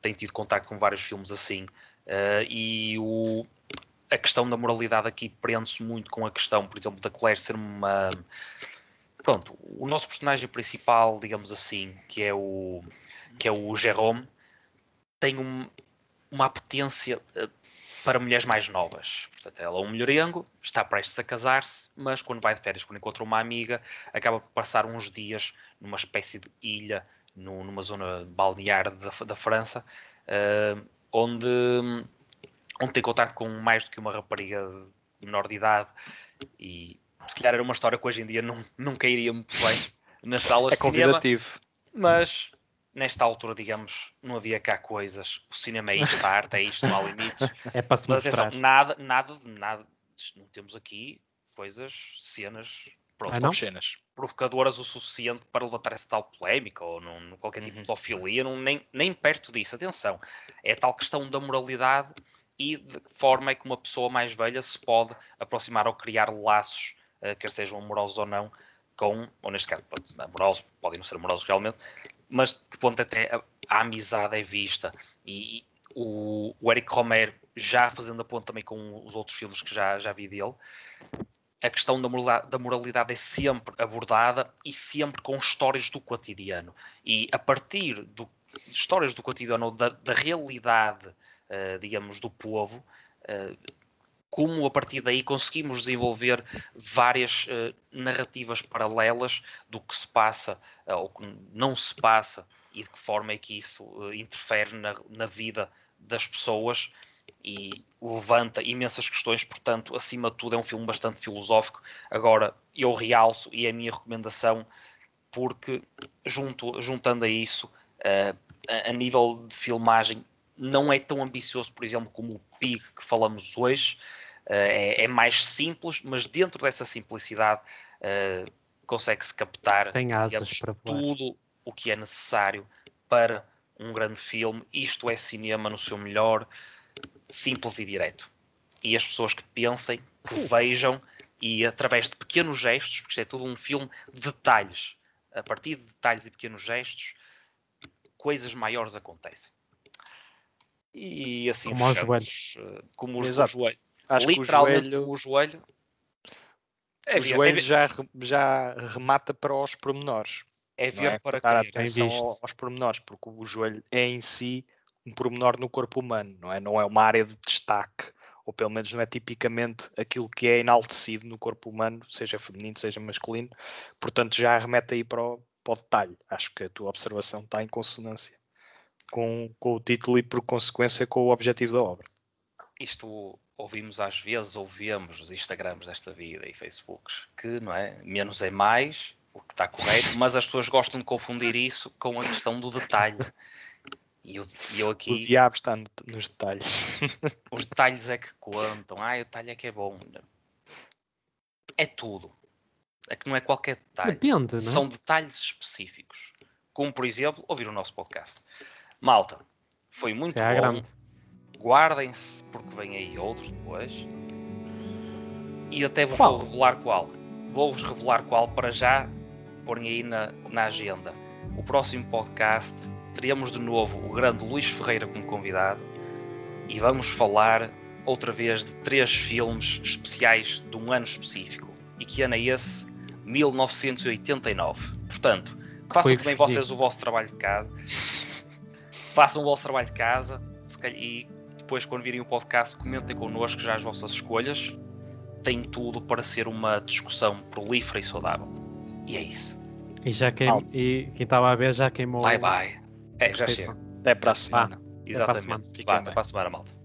A: tenho tido contato com vários filmes assim. Uh, e o, a questão da moralidade aqui prende-se muito com a questão, por exemplo, da Claire ser uma. Pronto, o nosso personagem principal, digamos assim, que é o, que é o Jerome, tem um, uma apetência uh, para mulheres mais novas. Portanto, ela é um mulherengo, está prestes a casar-se, mas quando vai de férias, quando encontra uma amiga, acaba por passar uns dias numa espécie de ilha, no, numa zona balnear da, da França, uh, onde, onde tem contato com mais do que uma rapariga menor de idade e se calhar era uma história que hoje em dia não, não cairia muito bem nas salas
C: é
A: de cinema.
C: Convidativo.
A: Mas nesta altura, digamos, não havia cá coisas. O cinema é isto, a arte é isto, não há limites.
B: É para se Mas mostrar.
A: Atenção, nada, nada, nada. Não temos aqui coisas, cenas, pronto,
B: ah,
A: cenas provocadoras o suficiente para levantar essa tal polémica ou não, qualquer tipo de uhum. pedofilia, não, nem, nem perto disso. Atenção, é a tal questão da moralidade e de que forma é que uma pessoa mais velha se pode aproximar ou criar laços, uh, quer sejam amorosos ou não, com, ou neste caso, amorosos, podem não ser amorosos realmente, mas de ponto até a, a amizade é vista. E, e o, o, Eric Romer, já fazendo a ponto também com os outros filmes que já, já vi dele, a questão da moralidade, da moralidade é sempre abordada e sempre com histórias do cotidiano. E a partir do, de histórias do cotidiano, da, da realidade, uh, digamos, do povo, uh, como a partir daí conseguimos desenvolver várias uh, narrativas paralelas do que se passa uh, ou que não se passa e de que forma é que isso uh, interfere na, na, vida das pessoas e levanta imensas questões, portanto, acima de tudo é um filme bastante filosófico. Agora, eu realço e é a minha recomendação porque junto, juntando a isso, a, a nível de filmagem não é tão ambicioso, por exemplo, como o Pig que falamos hoje, é, é, mais simples, mas dentro dessa simplicidade uh, consegue-se captar
B: Tem asas para
A: tudo o que é necessário para um grande filme. Isto é cinema no seu melhor, simples e direto. E as pessoas que pensem, que vejam e através de pequenos gestos, porque isto é tudo um filme de detalhes, a partir de detalhes e pequenos gestos, coisas maiores acontecem. E assim
B: como fechamos, os joelhos.
A: Eh, como os, os joelhos. Acho literalmente que o joelho, o joelho,
C: é o ver, joelho é já, já remata para os pormenores.
A: É ver
C: é?
A: para
C: dar atenção aos pormenores, porque o joelho é em si um pormenor no corpo humano, não é? Não é uma área de destaque, ou pelo menos não é tipicamente aquilo que é enaltecido no corpo humano, seja feminino, seja masculino. Portanto, já remete aí para o, para o detalhe. Acho que a tua observação está em consonância com, com o título e, por consequência, com o objetivo da obra.
A: Isto ouvimos às vezes, ouvemos os Instagrams desta vida e Facebooks, que não é? Menos é mais, o que está correto, mas as pessoas gostam de confundir isso com a questão do detalhe. E eu, eu aqui.
C: O diabo está no, nos detalhes.
A: Os detalhes é que contam. Ah, o detalhe é que é bom. É tudo. É que não é qualquer detalhe.
B: Depende, não é?
A: São detalhes específicos. Como, por exemplo, ouvir o nosso podcast. Malta, foi muito
B: Isso é
A: bom.
B: grande.
A: Guardem-se, porque vem aí outros depois. E até vos
B: Qual?
A: vou revelar qual. Vou-vos revelar qual para já porem aí na, na agenda. O próximo podcast teremos de novo o grande Luís Ferreira como convidado e vamos falar outra vez de três filmes especiais de um ano específico. E que ano é esse? 1989. Portanto, façam
B: Foi
A: também vocês o vosso trabalho de casa. façam o vosso trabalho de casa e depois, quando virem o podcast, comentem connosco já as vossas escolhas. Tem tudo para ser uma discussão prolífera e saudável. E é isso.
B: E já.
C: Malta.
B: e quem estava a ver já queimou.
A: Bye bye. É, já chega.
C: Até para a semana.
B: para a
A: Exatamente.
B: semana.
A: Vá,
C: Fiquem
A: até para a semana, malta.